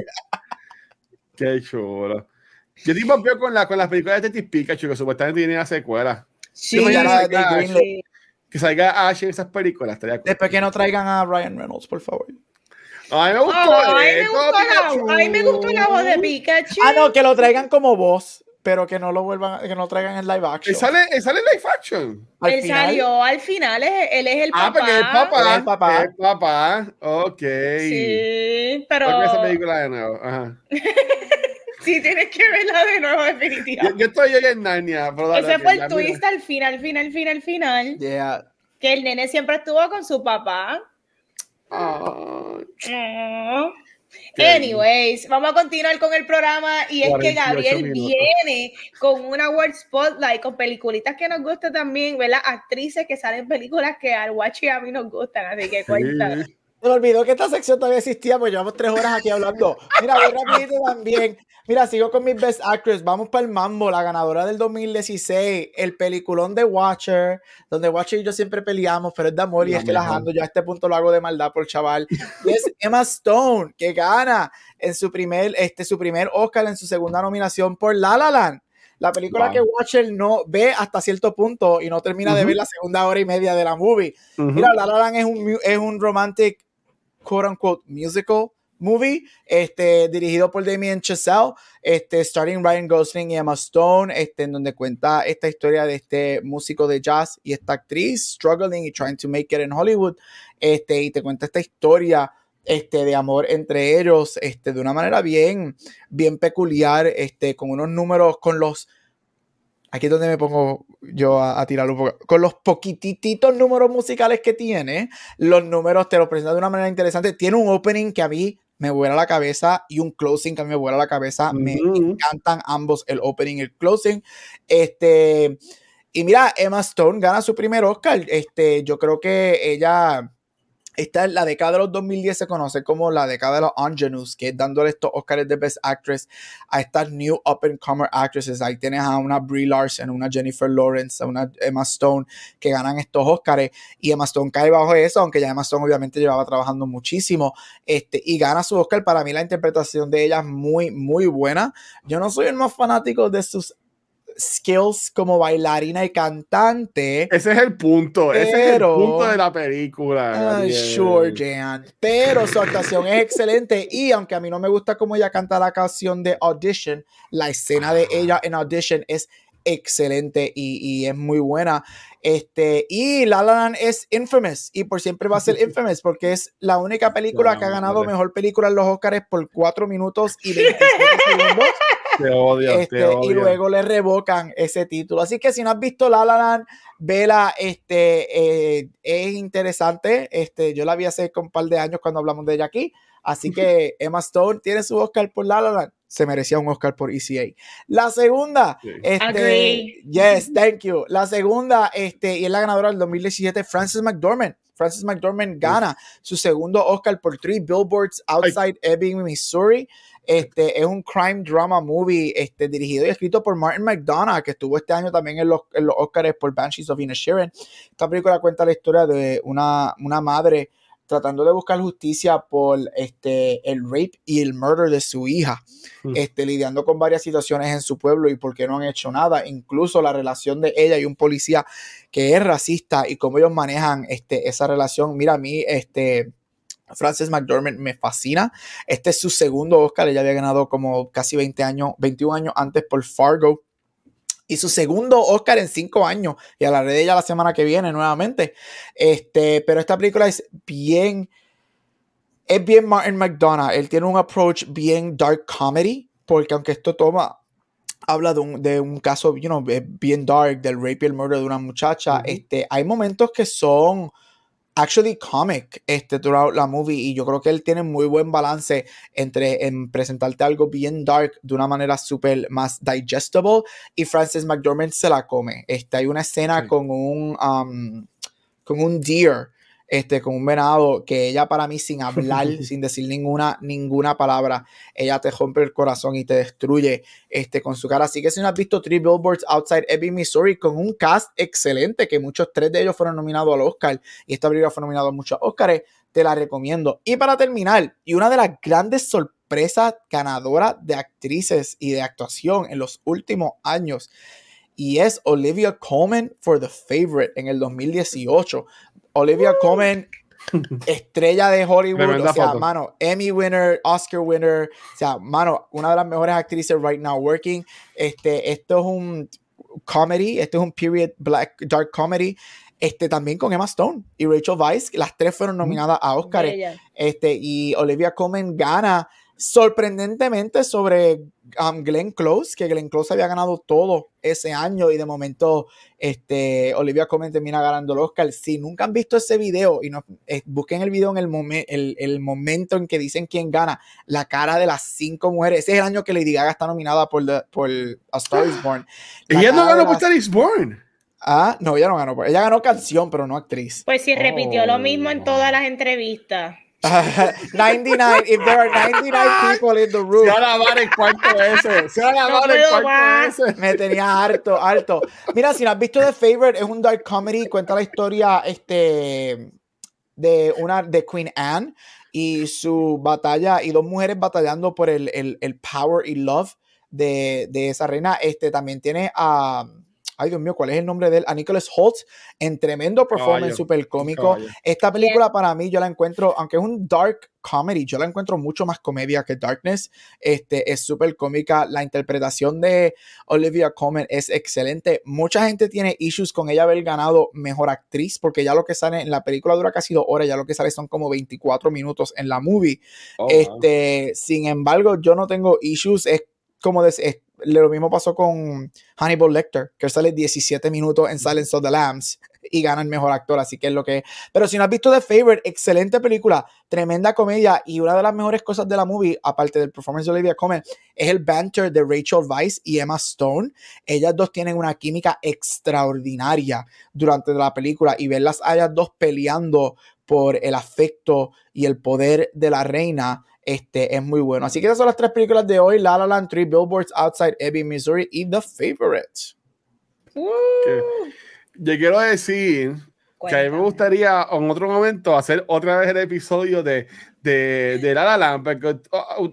Qué chulo. Yo estoy con, la, con las películas de Detective Pikachu, que supuestamente tienen una secuela. Sí, Yo mañana de que salga Ash en esas películas. Estaría cool. Después que no traigan a Ryan Reynolds, por favor. A mí me gustó. Oh, a mí me gustó la- Pikachu. a mí me gustó la voz de Pikachu. Ah, no, que lo traigan como voz, pero que no lo vuelvan, que no traigan en live action. Él sale, él sale en live action. Al él final, salió al final, es- él es el Ah, papá. porque es Él papá. es el papá. Es papá. Ok. Sí, pero Voy a ver esa película de nuevo. Ajá. *laughs* sí tienes que verla de nuevo, Yo, definitivamente. yo estoy hoy en Narnia. Pero dale, Ese fue el twist al final, final, final, final. Yeah. Que el nene siempre estuvo con su papá. Ah, Oh. Qué Anyways, vamos a continuar con el programa y es que 48 Gabriel minutos. viene con una World Spotlight, con peliculitas que nos gustan también, ¿verdad? Actrices que salen en películas que al Watch y a mí nos gustan, así que cuenta. sí. Se me olvidó que esta sección todavía existía, pues llevamos tres horas aquí hablando. Mira, voy rapidito también. Mira, sigo con mis Best Actress. Vamos para el Mambo, la ganadora del 2016, el peliculón de Watcher, donde Watcher y yo siempre peleamos, pero es de amor y es relajando. mejor. Yo a este punto lo hago de maldad por chaval. Y es Emma Stone, que gana en su primer, este, su primer Oscar en su segunda nominación por La La Land. La película Wow. que Watcher no ve hasta cierto punto y no termina de Ujú. ver la segunda hora y media de la movie. Ujú. Mira, La La Land es un, es un romantic, quote unquote, musical movie, este, dirigido por Damien Chazelle, este, starring Ryan Gosling y Emma Stone, este, en donde cuenta esta historia de este músico de jazz y esta actriz struggling y trying to make it in Hollywood, este, y te cuenta esta historia este, de amor entre ellos, este, de una manera bien, bien peculiar, este, con unos números, con los Aquí es donde me pongo yo a, a tirar un poco. Con los poquititos números musicales que tiene, los números te los presenta de una manera interesante. Tiene un opening que a mí me vuela la cabeza y un closing que a mí me vuela la cabeza. Me encantan ambos, el opening y el closing. Este, y mira, Emma Stone gana su primer Oscar. Este, yo creo que ella. Esta es la década de los 2010 se conoce como la década de los ingenues, que es dándole estos Oscars de Best Actress a estas new up and comer actresses. Ahí tienes a una Brie Larson, una Jennifer Lawrence, a una Emma Stone que ganan estos Oscars y Emma Stone cae bajo eso, aunque ya Emma Stone obviamente llevaba trabajando muchísimo este, y gana su Oscar. Para mí la interpretación de ella es muy, muy buena. Yo no soy el más fanático de sus skills como bailarina y cantante. Ese es el punto. ese es el Pero- punto de la película. Gabriel. sure, Jan. Pero su actuación es excelente. Y aunque a mí no me gusta cómo ella canta la canción de Audition, la escena de ella en Audition es excelente y, y es muy buena. Este, y La La Land es infamous y por siempre va a ser *laughs* infamous porque es la única película que ha ganado mejor película en los Oscars por 4 minutos y *laughs* 27 segundos. Te odio, Este, te odio. y luego le revocan ese título. Así que si no has visto La La Land, vela, este, eh, es interesante. Este, yo la vi hace un par de años cuando hablamos de ella aquí. Así que *laughs* Emma Stone tiene su Oscar por La La Land. Se merecía un Oscar por ECA. La segunda, Sí. este, Agree. yes, thank you. La segunda, este, y es la ganadora del 2017, Frances McDormand. Frances McDormand gana su segundo Oscar por Three Billboards Outside Ebbing, Missouri. Este es un crime drama movie este, dirigido y escrito por Martin McDonough, que estuvo este año también en los, en los Oscars por Banshees of Inisherin. Esta película cuenta la historia de una, una madre tratando de buscar justicia por este, el rape y el murder de su hija, Mm. este, lidiando con varias situaciones en su pueblo y por qué no han hecho nada, incluso la relación de ella y un policía que es racista y cómo ellos manejan este, esa relación. Mira, a mí, este, Frances McDormand me fascina. Este es su segundo Oscar. Ella había ganado como casi 20 años, 21 años antes por Fargo. y su segundo Oscar en cinco años. Y hablaré de ella la semana que viene nuevamente. Este, pero esta película es bien. Es bien Martin McDonough. Él tiene un approach bien dark comedy. Porque aunque esto toma. Habla de un, de un caso you know, bien dark, del rape y el murder de una muchacha. este, hay momentos que son actually comic este, throughout la movie y yo creo que él tiene muy buen balance entre en presentarte algo bien dark de una manera súper más digestible y Francis McDormand se la come. Este, hay una escena con un um, con un deer este, con un venado que ella para mí sin hablar, *laughs* sin decir ninguna, ninguna palabra, ella te rompe el corazón y te destruye este, con su cara. Así que si no has visto Three Billboards Outside Ebbing, Missouri, con un cast excelente, que muchos, tres de ellos fueron nominados al Oscar, y esta película fue nominada a muchos Oscars, te la recomiendo. Y para terminar, y una de las grandes sorpresas ganadoras de actrices y de actuación en los últimos años, y es Olivia Colman for The Favorite en el 2018. Olivia Colman, estrella de Hollywood, o sea, mano, Emmy winner, Oscar winner, o sea, mano, una de las mejores actrices right now working. Este, esto es un comedy, este es un period black dark comedy. Este también con Emma Stone y Rachel Weisz, las tres fueron nominadas a Oscar. Este, y Olivia Colman gana sorprendentemente sobre um, Glenn Close, que Glenn Close había ganado todo ese año y de momento este, Olivia Colman termina ganando el Oscar. Si nunca han visto ese video y no, eh, busquen el video en el, el, el, momento en que dicen quién gana, la cara de las cinco mujeres. Ese es el año que Lady Gaga está nominada por, por A Star is Born. ella no ganó por Star is Born. Ah, no, ella no ganó. Ella ganó canción, pero no actriz. Pues sí, repitió lo mismo en todas las entrevistas. *laughs* 99, if there are 99 *laughs* people in the room. Se van a lavar el cuarto ese. Se van a lavar el cuarto ese. Me tenía harto, harto. Mira, si no has visto The Favorite, es un dark comedy, cuenta la historia este, de una de Queen Anne y su batalla y dos mujeres batallando por el, el, el power y love de, de, esa reina. Este también tiene a ay Dios mío, ¿cuál es el nombre de él? A Nicholas Holt en tremendo performance, súper cómico. Esta película para mí yo la encuentro, aunque es un dark comedy, yo la encuentro mucho más comedia que Darkness. Este es súper cómica. La interpretación de Olivia Colman es excelente. Mucha gente tiene issues con ella haber ganado mejor actriz, porque ya lo que sale en la película dura casi dos horas, ya lo que sale son como 24 minutos en la movie. Oh, este, sin embargo, yo no tengo issues. Es como de, lo mismo pasó con Hannibal Lecter, que sale 17 minutos en Silence of the Lambs y gana el mejor actor, así que es lo que Pero si no has visto The Favorite, excelente película, tremenda comedia y una de las mejores cosas de la movie, aparte del performance de Olivia Colman, es el banter de Rachel Weisz y Emma Stone. Ellas dos tienen una química extraordinaria durante la película y verlas a ellas dos peleando por el afecto y el poder de la reina este, es muy bueno. Así que esas son las tres películas de hoy: La La Land, Three Billboards Outside Ebbing, Missouri y The Favorite. Yo quiero decir que a mí me gustaría en otro momento hacer otra vez el episodio de, de, de La La Land, porque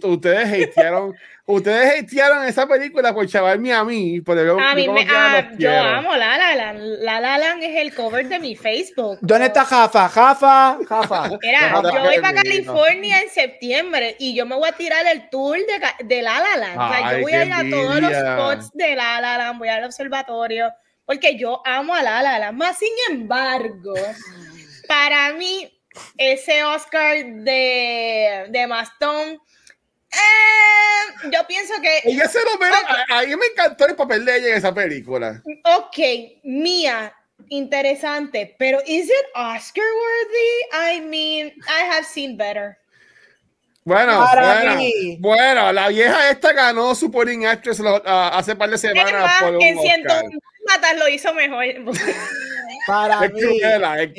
ustedes hatearon, *laughs* ustedes hatearon esa película por chavarme a mí. Por a mí me, ah, yo amo La La Land. La La Land es el cover de mi Facebook. ¿Dónde está Jafa? Jafa, Jafa. *laughs* Mira, yo voy para California en septiembre y yo me voy a tirar el tour de, de La La Land. o sea, yo voy a ir a todos los spots de La La Land, voy al observatorio porque yo amo a La La Land. Más sin embargo, *laughs* para mí, ese Oscar de, de Maston, eh, yo pienso que. Ella se lo A, mí me encantó el papel de ella en esa película. Ok, Mía, interesante, pero ¿is it Oscar worthy? I mean, I have seen better. Bueno, bueno, bueno, la vieja esta ganó Supporting Actress uh, hace par de semanas. por un en matas lo hizo mejor. *laughs* Para mí, ella,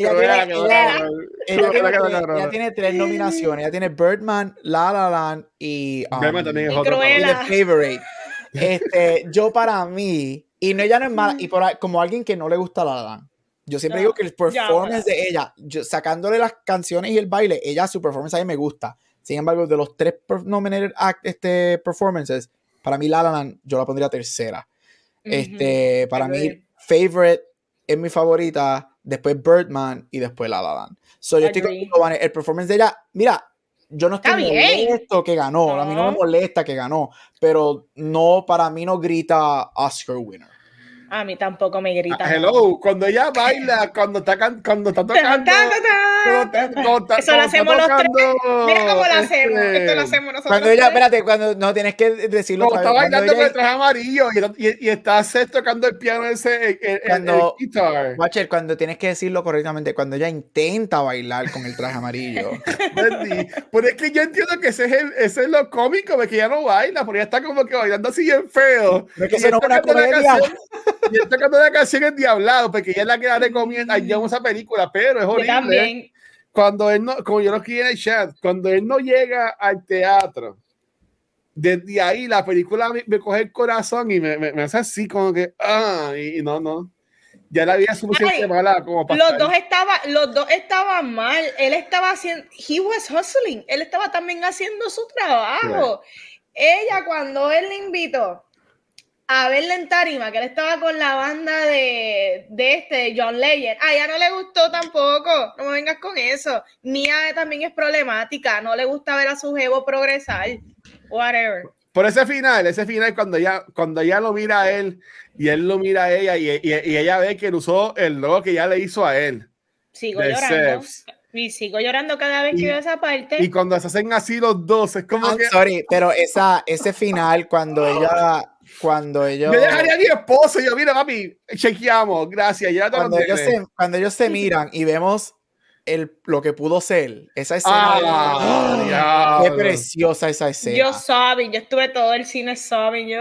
tiene, tres nominaciones. Ella tiene Birdman, La La Land y, um, y, The Favorite. *laughs* Este, yo para mí, y no, ella no es mala, y por, como alguien que no le gusta La La Land, yo siempre digo que el performance de ella, sacándole las canciones y el baile, ella, su performance a mí me gusta. Sin embargo, de los tres nominated act, este, performances, para mí La La Land yo la pondría tercera. Este, para mí, Favorite es mi favorita, después Birdman y después La La Land. So, yo estoy con el performance de ella, mira, yo no estoy molesto que ganó, a mí no me molesta que ganó, pero no, para mí no grita Oscar winner. A mí tampoco me grita. Ah, hello, cuando ella baila, cuando está, cuando está tocando. cuando está- cuando está- Eso lo hacemos los tres. Mira cómo lo este, hacemos. Esto lo hacemos nosotros. Cuando ella, espérate, cuando no tienes que decirlo Cuando está bailando con el traje amarillo y, y, y está tocando el piano ese, el, Cuando- el guitar. Watcher, cuando tienes que decirlo correctamente, cuando ella intenta bailar con el traje amarillo. *laughs* Pero es que yo entiendo que ese es, el, ese es lo cómico, porque ella no baila, porque ella está como que bailando así bien feo. No es que Y no es una comedia. canción- Y él tocando la canción es diablado, porque ella es la que la recomienda. Ay, yo amo esa película, pero es Yo horrible. también. Cuando él no, como yo lo escribí en el chat, cuando él no llega al teatro, desde ahí la película me, me coge el corazón y me, me, me hace así como que, ah, y, y no, no. Ya la vida suficiente Ay, mala como para Los dos, estaban, los dos estaban mal. Él estaba haciendo, he was hustling. Él estaba también haciendo su trabajo. Ella, cuando él le invitó a verla en Tarima, que él estaba con la banda de, de este, de John Legend, a ella no le gustó tampoco. No me vengas con eso. Mía también es problemática. No le gusta ver a su jevo progresar. Whatever. Por ese final, ese final cuando ella, cuando ella lo mira a él y él lo mira a ella y, y- y ella ve que él usó el logo que ella le hizo a él. Sigo llorando. Seps. Y sigo llorando cada vez Y- que veo esa parte. Y cuando se hacen así los dos, es como I'm que sorry, pero esa, ese final, cuando ella, cuando ellos, yo dejaría a mi esposo y yo, mira, papi, chequeamos, gracias, ya cuando ellos, tienes". se, cuando ellos se miran y vemos el, lo que pudo ser, esa escena, Ah, ¡Oh! diablo. qué preciosa esa escena. Yo sobbing, yo estuve todo el cine sobbing. Yo,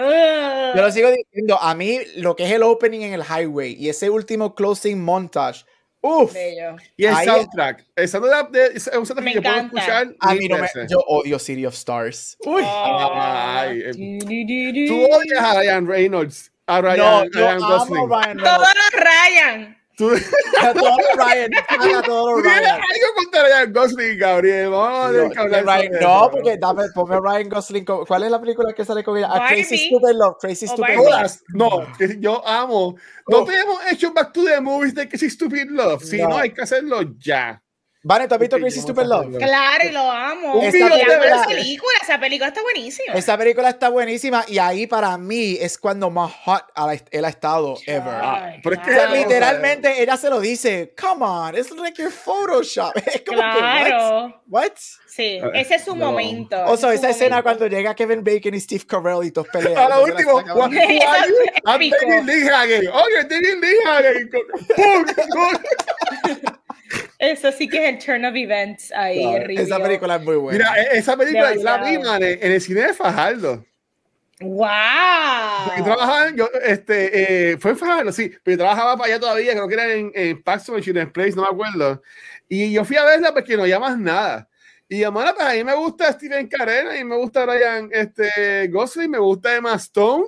Yo lo sigo diciendo, a mí lo que es el opening en el highway y ese último closing montage, Bello. Y el Ahí- soundtrack, el soundtrack de- es un soundtrack Me que yo puedo escuchar a mil mí no me, veces. yo odio City of Stars. Uy. Ay, eh, du, du, du. Tú odias a Ryan Reynolds, a Ryan, no, yo Ryan amo Gosling. a Ryan Todos Reynolds. los rayan. Tú, *laughs* A todos los Ryan, a tú los tienes Ryan. algo contra Ryan Gosling, Gabriel. Vamos a No, que hablar Ryan- no, porque dame, ponme a Ryan Gosling. con- ¿Cuál es la película que sale con ella? A Crazy. Stupid Love. Crazy O Stupid. Love. Todas, no, que yo amo. No Oh. te hemos hecho Back to the Movies de si Stupid Love. Si no. No. hay que hacerlo ya. Vale, ¿tú has visto Crazy Stupid Love? Claro, y lo amo. Un Esa película- película, esa película está buenísima. Esa película está buenísima y ahí para mí es cuando más hot él ha estado ever. Ah, pero es que Claro. literalmente ella se lo dice, come on, it's like your Photoshop. *laughs* Es como que, Claro. what? What? Sí, Ah, ese es su no. momento. O sea, esa escena momento. cuando llega Kevin Bacon y Steve Carell y todos pelean. A lo último, sacan- what, who are you? I'm. David Lee Hagen. Oye, David Lee Hagen. ¡Pum! Eso sí que es el turn of events ahí. Claro. Esa película es muy buena. Mira, e- esa película yo la vi, Demasiado. man, en el cine de Fajardo. ¡Wow! Yo trabajaba, yo, este, eh, fue en Fajardo, sí, pero yo trabajaba para allá todavía, creo que era en, en Paxton, Children's Place, no me acuerdo. Y yo fui a verla porque no había más nada. Y hermano, pues a mí me gusta Steven Carell, y me gusta Ryan este, Gosling, me gusta Emma Stone.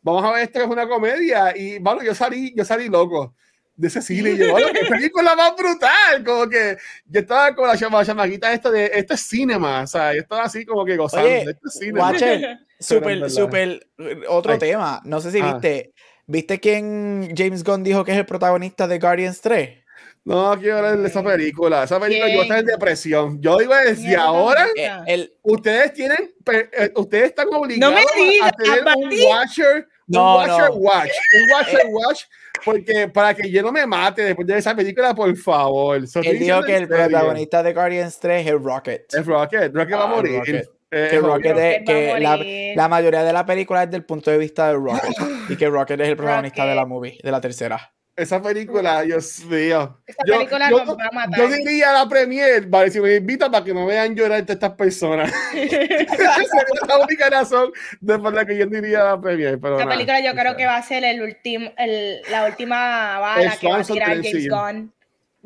Vamos a ver esta que es una comedia. Y bueno, yo salí, yo salí loco de ese cine. Y yo, qué película más brutal. Como que yo estaba con la chama, chamaquita esta de esto es cinema. O sea, yo estaba así como que gozando. Oye, esto es cinema. Watcher, *laughs* super, verdad. super, otro Ay. tema. No sé si Ah. viste. ¿Viste quién James Gunn dijo que es el protagonista de Guardians 3? No quiero ver esa película. Esa película yo estoy en depresión. Yo digo desde ahora, Eh, el, ustedes tienen, eh, ustedes están obligados me digas, a tener un Bati. watcher, No, un watcher no. watch, un watcher watch, porque para que yo no me mate después de esa película, por favor. So, él dijo que el serio. protagonista de Guardians 3 es Rocket. es Rocket, Rocket va a Ah, morir. Rocket. Eh, que Rocket es- Rocket va que la, la mayoría de la película es del punto de vista de Rocket y que Rocket es el protagonista de la Rocket. movie, de la tercera. Esa película, Dios mío. Esa película nos va a matar. yo diría a la premier, vale, si me invitan para que no vean llorar de estas personas. *laughs* *laughs* Esa es la única razón de por la que yo diría a la premier. Pero Esta película yo creo que va a ser el último, el, la última bala El que va a tirar James. Gunn.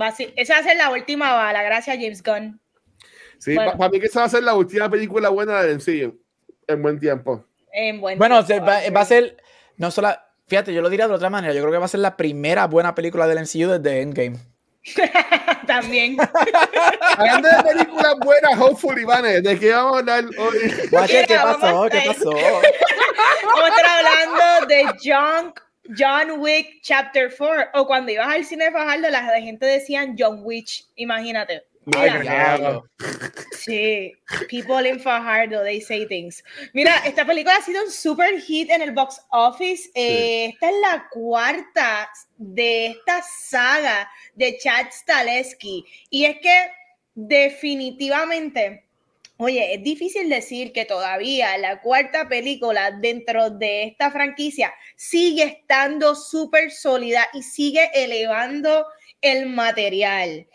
Va a ser- esa va a ser la última bala, gracias James Gunn. Sí, Bueno. para mí que esa va a ser la última película buena del MCU en buen tiempo. En buen Bueno, tiempo, va, va a ser, no solo, fíjate, yo lo diría de otra manera, yo creo que va a ser la primera buena película del MCU desde Endgame. *laughs* También. *laughs* Hablando de películas buenas, hopefully, Vane, ¿de qué vamos a hablar hoy? *laughs* Guache, ¿qué pasó? ¿Qué pasó? Vamos a estar hablando de John, John Wick Chapter 4. O cuando ibas al cine de Fajardo, la gente decían John Wick. Imagínate. Mira, sí, people in Fajardo, they say things. Mira, esta película ha sido un super hit en el box office. Eh, esta es la cuarta de esta saga de Chad Stahelski. Y es que definitivamente Oye, es difícil decir que todavía la cuarta película dentro de esta franquicia sigue estando súper sólida y sigue elevando el material.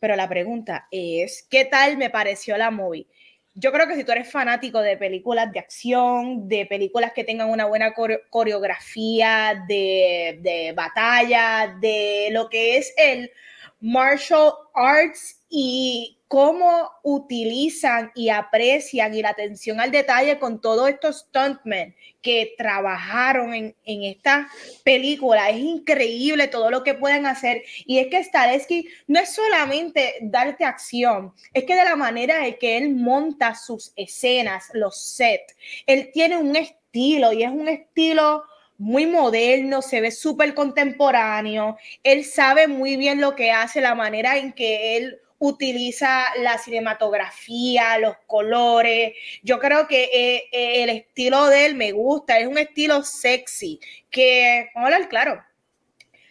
Pero la pregunta es, ¿qué tal me pareció la movie? Yo creo que si tú eres fanático de películas de acción, de películas que tengan una buena coreografía, de, de batalla, de lo que es el martial arts y cómo utilizan y aprecian y la atención al detalle con todos estos stuntmen que trabajaron en, esta película. Es increíble todo lo que pueden hacer. Y es que Stahelski no es solamente darte acción, es que de la manera en que él monta sus escenas, los sets, él tiene un estilo y es un estilo muy moderno, se ve súper contemporáneo, él sabe muy bien lo que hace, la manera en que él utiliza la cinematografía, los colores. Yo creo que eh, eh, el estilo de él me gusta, es un estilo sexy, que, vamos a hablar claro,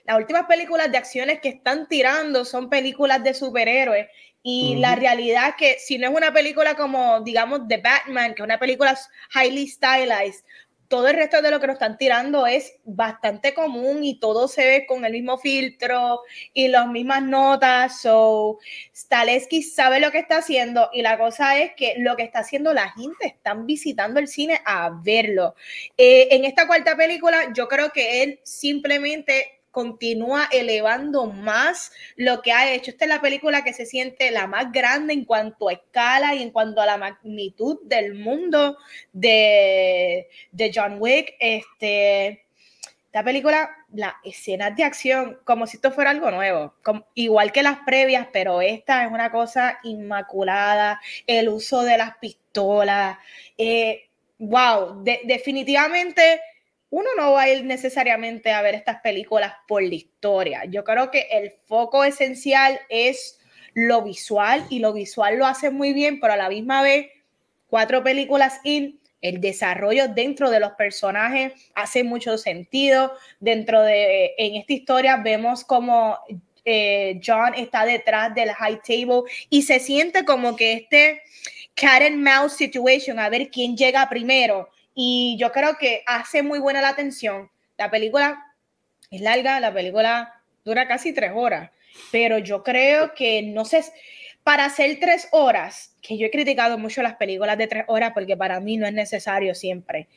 las últimas películas de acciones que están tirando son películas de superhéroes y la realidad es que si no es una película como, digamos, The Batman, que es una película highly stylized, todo el resto de lo que nos están tirando es bastante común y todo se ve con el mismo filtro y las mismas notas. So, Staleski sabe lo que está haciendo y la cosa es que lo que está haciendo la gente, están visitando el cine a verlo. Eh, en esta cuarta película, yo creo que él simplemente continúa elevando más lo que ha hecho. Esta es la película que se siente la más grande en cuanto a escala y en cuanto a la magnitud del mundo de, de John Wick. Este, esta película, las escenas de acción, como si esto fuera algo nuevo, igual que las previas, pero esta es una cosa inmaculada, el uso de las pistolas, eh, wow, definitivamente uno no va a ir necesariamente a ver estas películas por la historia. Yo creo que el foco esencial es lo visual y lo visual lo hace muy bien, pero a la misma vez, cuatro películas in, el desarrollo dentro de los personajes hace mucho sentido. Dentro de, en esta historia vemos como eh, John está detrás del high table y se siente como que este cat and mouse situation, a ver quién llega primero y yo creo que hace muy buena la atención. La película es larga, la película dura casi tres horas, pero yo creo que no sé, para hacer tres horas, que yo he criticado mucho las películas de tres horas porque para mí no es necesario siempre.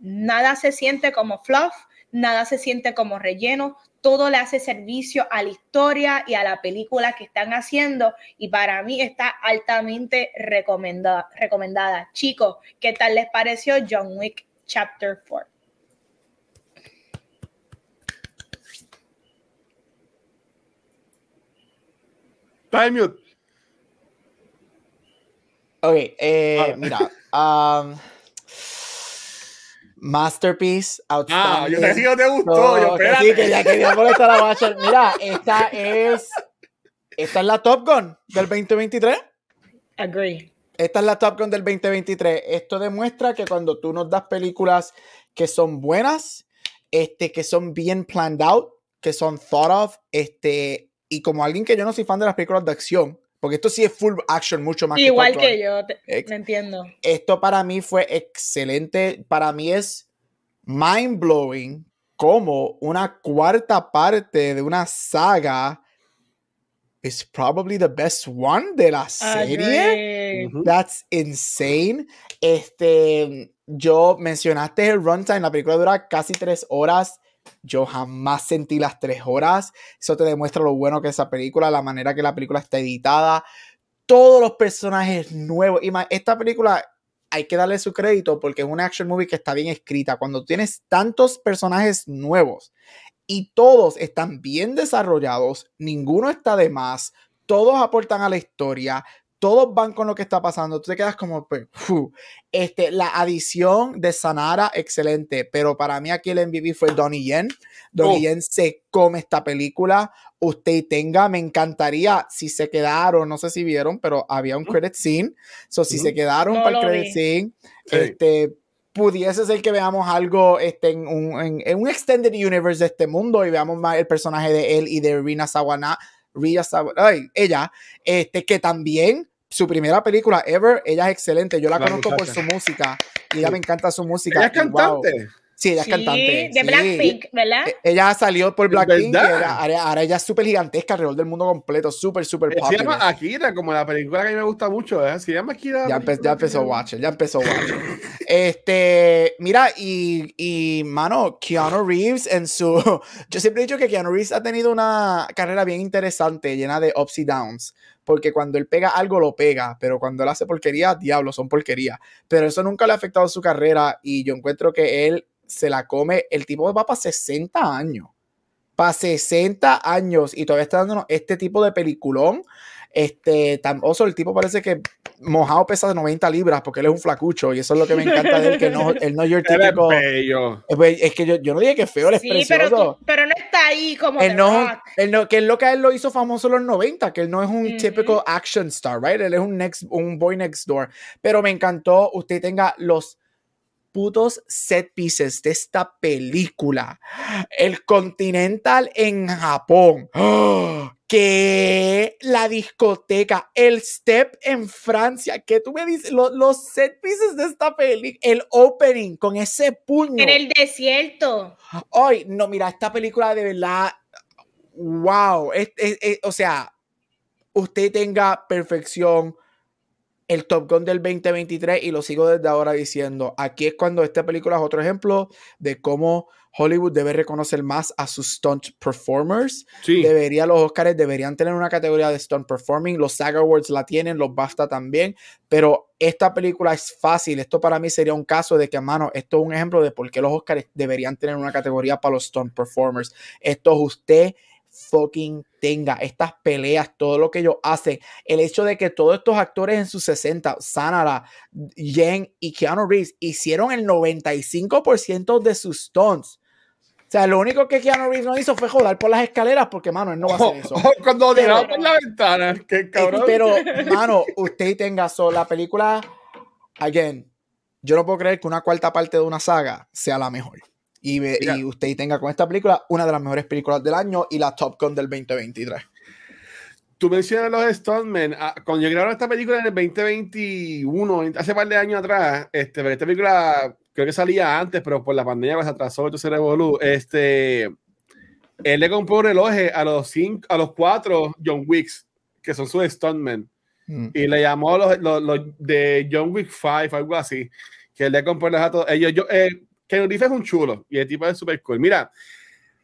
Nada se siente como fluff, nada se siente como relleno, todo le hace servicio a la historia y a la película que están haciendo y para mí está altamente recomendada. recomendada. Chicos, ¿qué tal les pareció John Wick Chapter 4? Time Ok, eh, ah. mira. Um, Masterpiece, outstanding. Ah, yo sé que te gustó. yo, que sí, que ya quería molestar a Bachar. Mira, esta es. Esta es la Top Gun del 2023. Agree. Esta es la Top Gun del 2023. Esto demuestra que cuando tú nos das películas que son buenas, este, que son bien planned out, que son thought of, este, y como alguien que yo no soy fan de las películas de acción, porque esto sí es full action, mucho más. Igual que, yo, te, entiendo. Esto para mí fue excelente. Para mí es mind blowing como una cuarta parte de una saga es probably the best one de la serie. That's insane. Este, yo mencionaste el runtime, la película dura casi tres horas. Yo jamás sentí las tres horas. Eso te demuestra lo bueno que es esa película, la manera que la película está editada. Todos los personajes nuevos. Y esta película hay que darle su crédito porque es una action movie que está bien escrita. Cuando tienes tantos personajes nuevos y todos están bien desarrollados, ninguno está de más, todos aportan a la historia, todos van con lo que está pasando. Tú te quedas como, pues, este, la adición de Sanara, excelente. Pero para mí aquí el MVP fue Donnie Yen. Donnie oh. Yen se come esta película. Usted tenga, me encantaría si se quedaron, no sé si vieron, pero había un credit scene. So, si se quedaron para el credit scene, este pudiese ser que veamos algo este, en, un, en, un extended universe de este mundo y veamos más el personaje de él y de Rina Sawana, Ria ay, ella, este, que también su primera película ever, ella es excelente. Yo la, conozco por su música y ella me encanta su música. Ella es cantante. Sí, ella es cantante. De Blackpink, ¿verdad? E, ella salió por Blackpink. ahora, ella es súper gigantesca alrededor del mundo completo. Súper, súper popular. Se llama Akira, como la película que a mí me gusta mucho. ¿eh? Se llama Akira. Ya, ya empezó Watcher, ya empezó Watcher. este, mira, y, y, mano, Keanu Reeves en su. *laughs* Yo siempre he dicho que Keanu Reeves ha tenido una carrera bien interesante, llena de ups y downs porque cuando él pega algo lo pega, pero cuando él hace porquería, diablo, son porquería. Pero eso nunca le ha afectado su carrera y yo encuentro que él se la come, el tipo va para 60 años, para 60 años y todavía está dándonos este tipo de peliculón. Este, tan oso, el tipo parece que mojado pesa 90 libras porque él es un flacucho y eso es lo que me encanta de él, que no, *laughs* él no es el típico. Es, es, que yo, yo, no dije que feo, él es sí, precioso. Pero, pero, no está ahí como. Él no, él no, que es lo que a él lo hizo famoso en los 90, que él no es un típico action star, right? Él es un, next, un boy next door. Pero me encantó, usted tenga los putos set pieces de esta película. El Continental en Japón. *gasps* Que la discoteca, el step en Francia, que tú me dices, los, set pieces de esta película, el opening con ese puño. En el desierto. Ay, no, mira, esta película de verdad, wow, o sea, usted tenga perfección, el Top Gun del 2023 y lo sigo desde ahora diciendo, aquí es cuando esta película es otro ejemplo de cómo Hollywood debe reconocer más a sus stunt performers. Debería, los Oscars deberían tener una categoría de stunt performing, los SAG Awards la tienen, los BAFTA también, pero esta película es fácil, esto para mí sería un caso de que, mano, esto es un ejemplo de por qué los Oscars deberían tener una categoría para los stunt performers. Esto es usted fucking tenga estas peleas, todo lo que ellos hacen, el hecho de que todos estos actores en sus 60, Sanara, Jen y Keanu Reeves, hicieron el 95% de sus stunts. O sea, lo único que Keanu Reeves no hizo fue joder por las escaleras, porque, mano, él no va a hacer eso. cuando tiraba por la ventana, qué cabrón. Pero, mano, usted tenga solo la película, again, yo no puedo creer que una cuarta parte de una saga sea la mejor y, y usted tenga con esta película una de las mejores películas del año y la Top Gun del 2023. Tú mencionas los Stuntmen. Ah, cuando yo grabé esta película en el 2021, hace par de años atrás, este, esta película creo que salía antes, pero por la pandemia pues, se atrasó, entonces revolú. Este, él le compró un reloj a los, cinco, a los cuatro John Wicks, que son sus Stuntmen. Mm. Y le llamó los, los, de John Wick 5, algo así. Que él le compró a todos ellos. Yo, eh, Ken Reeves es un chulo y el tipo es súper cool. Mira,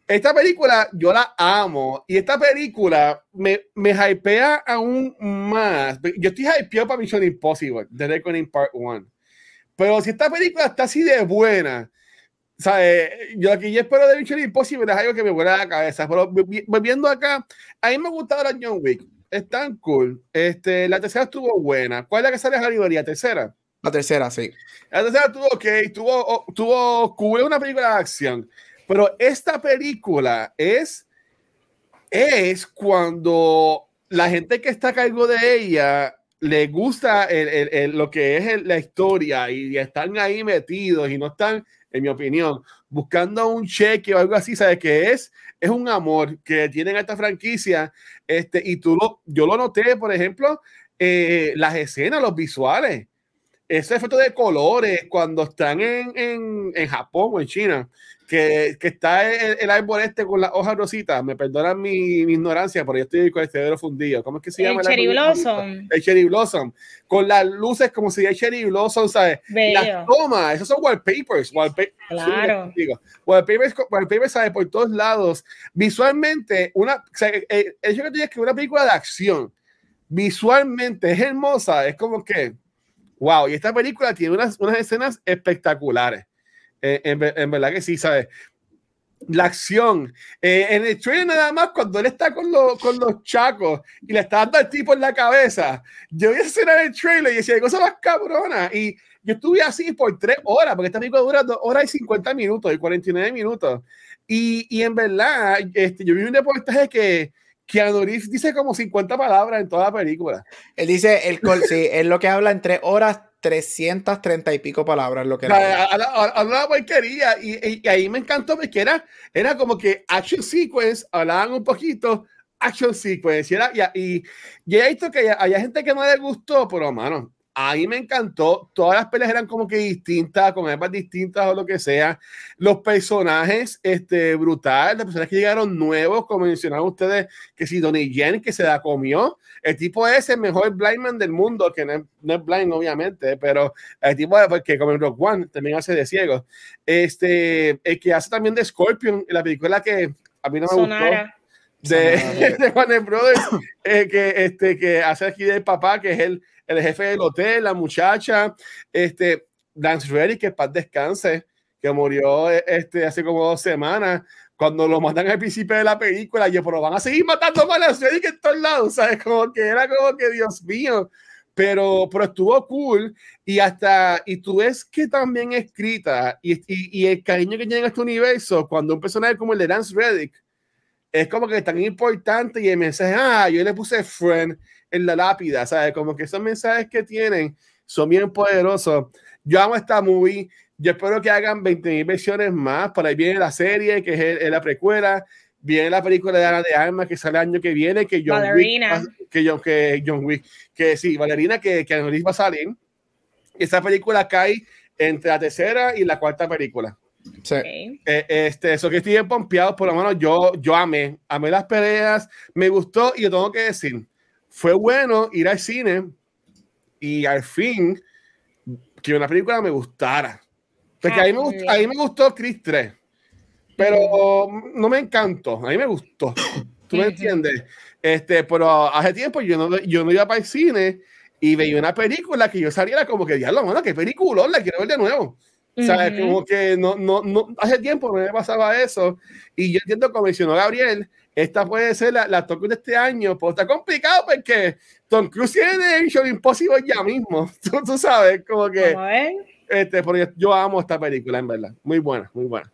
esta película yo la amo y esta película me, me hypea aún más. Yo estoy hypeado para Mission Impossible, The Reckoning Part 1. Pero si esta película está así de buena, ¿sabes? Yo aquí yo espero de Mission Impossible es algo que me vuela la cabeza. Pero volviendo acá, a mí me gustaba la John Wick. Es tan cool. Este, la tercera estuvo buena. ¿Cuál es la que sale a la librería? ¿Tercera? La tercera, sí. La tercera tuvo, ok, tuvo, tuvo, cubre una película de acción, pero esta película es, es cuando la gente que está a cargo de ella le gusta el, el, lo que es la historia y están ahí metidos y no están, en mi opinión, buscando un cheque o algo así, ¿sabes qué es? Es un amor que tienen a esta franquicia. Este, y tú lo, yo lo noté, por ejemplo, eh, las escenas, los visuales ese efecto de colores cuando están en, en, en Japón o en China, que, que está el, el, árbol este con las hojas rositas, me perdonan mi, mi, ignorancia, pero yo estoy con este dedo fundido. ¿Cómo es que se llama? El Cherry Blossom. El Cherry Blossom. Con las luces como si hay Cherry Blossom, ¿sabes? Bello. Las tomas, esos son wallpapers. Wallpa claro. Sí, wallpapers, wallpapers, ¿sabes? Por todos lados. Visualmente, una, o sea, el hecho que tú digas que una película de acción, visualmente es hermosa, es como que wow, y esta película tiene unas, unas escenas espectaculares. Eh, en, en, verdad que sí, ¿sabes? la acción. Eh, en el trailer nada más, cuando él está con, los con los chacos y le está dando al tipo en la cabeza, yo vi esa escena en el trailer y decía, cosa más cabrona. Y yo estuve así por tres horas, porque esta película dura dos horas y 50 minutos y 49 minutos. Y, y en verdad, este, yo vi un reportaje que Keanu Reeves dice como 50 palabras en toda la película. Él dice, el sí, es lo que habla en tres horas 330 y pico palabras lo que era. Hablaba porquería y, y, ahí me encantó porque era, era como que action sequence, hablaban un poquito action sequence y, era, y, y, y he visto que hay gente que no le gustó, pero mano, Ahí me encantó. Todas las peleas eran como que distintas, con armas distintas o lo que sea. Los personajes, este, brutal. Los personajes que llegaron nuevos, como mencionaban ustedes, que si Donnie Yen, que se la comió. El tipo es el mejor blindman del mundo, que no es, blind, obviamente, pero el tipo que como en Rock One también hace de ciego. Este, el que hace también de Scorpion, la película que a mí no me gustó. De, *laughs* de Juan Brothers, eh, que, este, que hace aquí del papá, que es el el jefe del hotel, la muchacha, este, Lance Reddy, que paz descanse, que murió este, hace como dos semanas, cuando lo matan al principio de la película, y yo, pero van a seguir matando a Lance Reddy que en todos lados, ¿sabes? Como que era como que, Dios mío, pero, pero estuvo cool y hasta, y tú ves que también escrita y, y, y, el cariño que tiene este universo, cuando un personaje como el de Lance Reddick, es como que tan importante y el mensaje, ah, yo le puse friend en la lápida, ¿sabes? Como que esos mensajes que tienen son bien poderosos. Yo amo esta movie. Yo espero que hagan 20.000 versiones más. Por ahí viene la serie, que es, la precuela. Viene la película de Ana de Armas, que sale el año que viene. Que John Valerina. Wick, que, John, que John Wick. Que sí, Valerina, que, que va a salir. Esa película cae entre la tercera y la cuarta película. Sí. Eh, este, eso que estoy bien pompeado, por lo menos yo, yo amé, amé las peleas, me gustó y yo tengo que decir, fue bueno ir al cine y al fin que una película me gustara. Porque a, mí me gustó, a mí me gustó Chris 3, pero no me encantó, a mí me gustó. ¿Tú me entiendes? Este, pero hace tiempo yo no, yo no iba para el cine y veía una película que yo saliera como que, diablo, mano, qué película, la quiero ver de nuevo. ¿Sabes? Como que no, no, no, hace tiempo me pasaba eso. Y yo entiendo, como mencionó Gabriel, esta puede ser la, la de este año, pues está complicado porque Tom Cruise tiene Mission Impossible ya mismo. *laughs* Tú, tú sabes, como que. Este, porque yo amo esta película, en verdad. Muy buena, muy buena.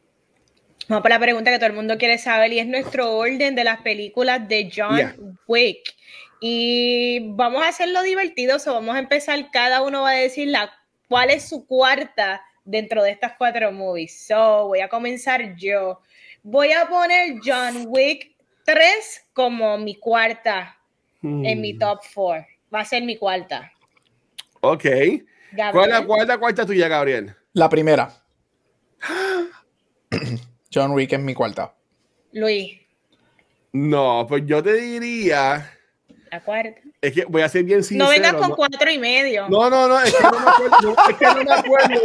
Vamos para la pregunta que todo el mundo quiere saber y es nuestro orden de las películas de John Wick. Y vamos a hacerlo divertido, o vamos a empezar, cada uno va a decir la, cuál es su cuarta dentro de estas cuatro movies. So, voy a comenzar yo. Voy a poner John Wick 3 como mi cuarta en mi hmm. top 4. Va a ser mi cuarta. Ok. ¿Cuál es la cuarta, tuya, Gabriel? La primera. *gasps* John Wick es mi cuarta. Luis. No, pues yo te diría. La cuarta. Es que voy a ser bien sincero. No vengas con cuatro y medio. No, no, no, es que no me acuerdo, es que no me acuerdo,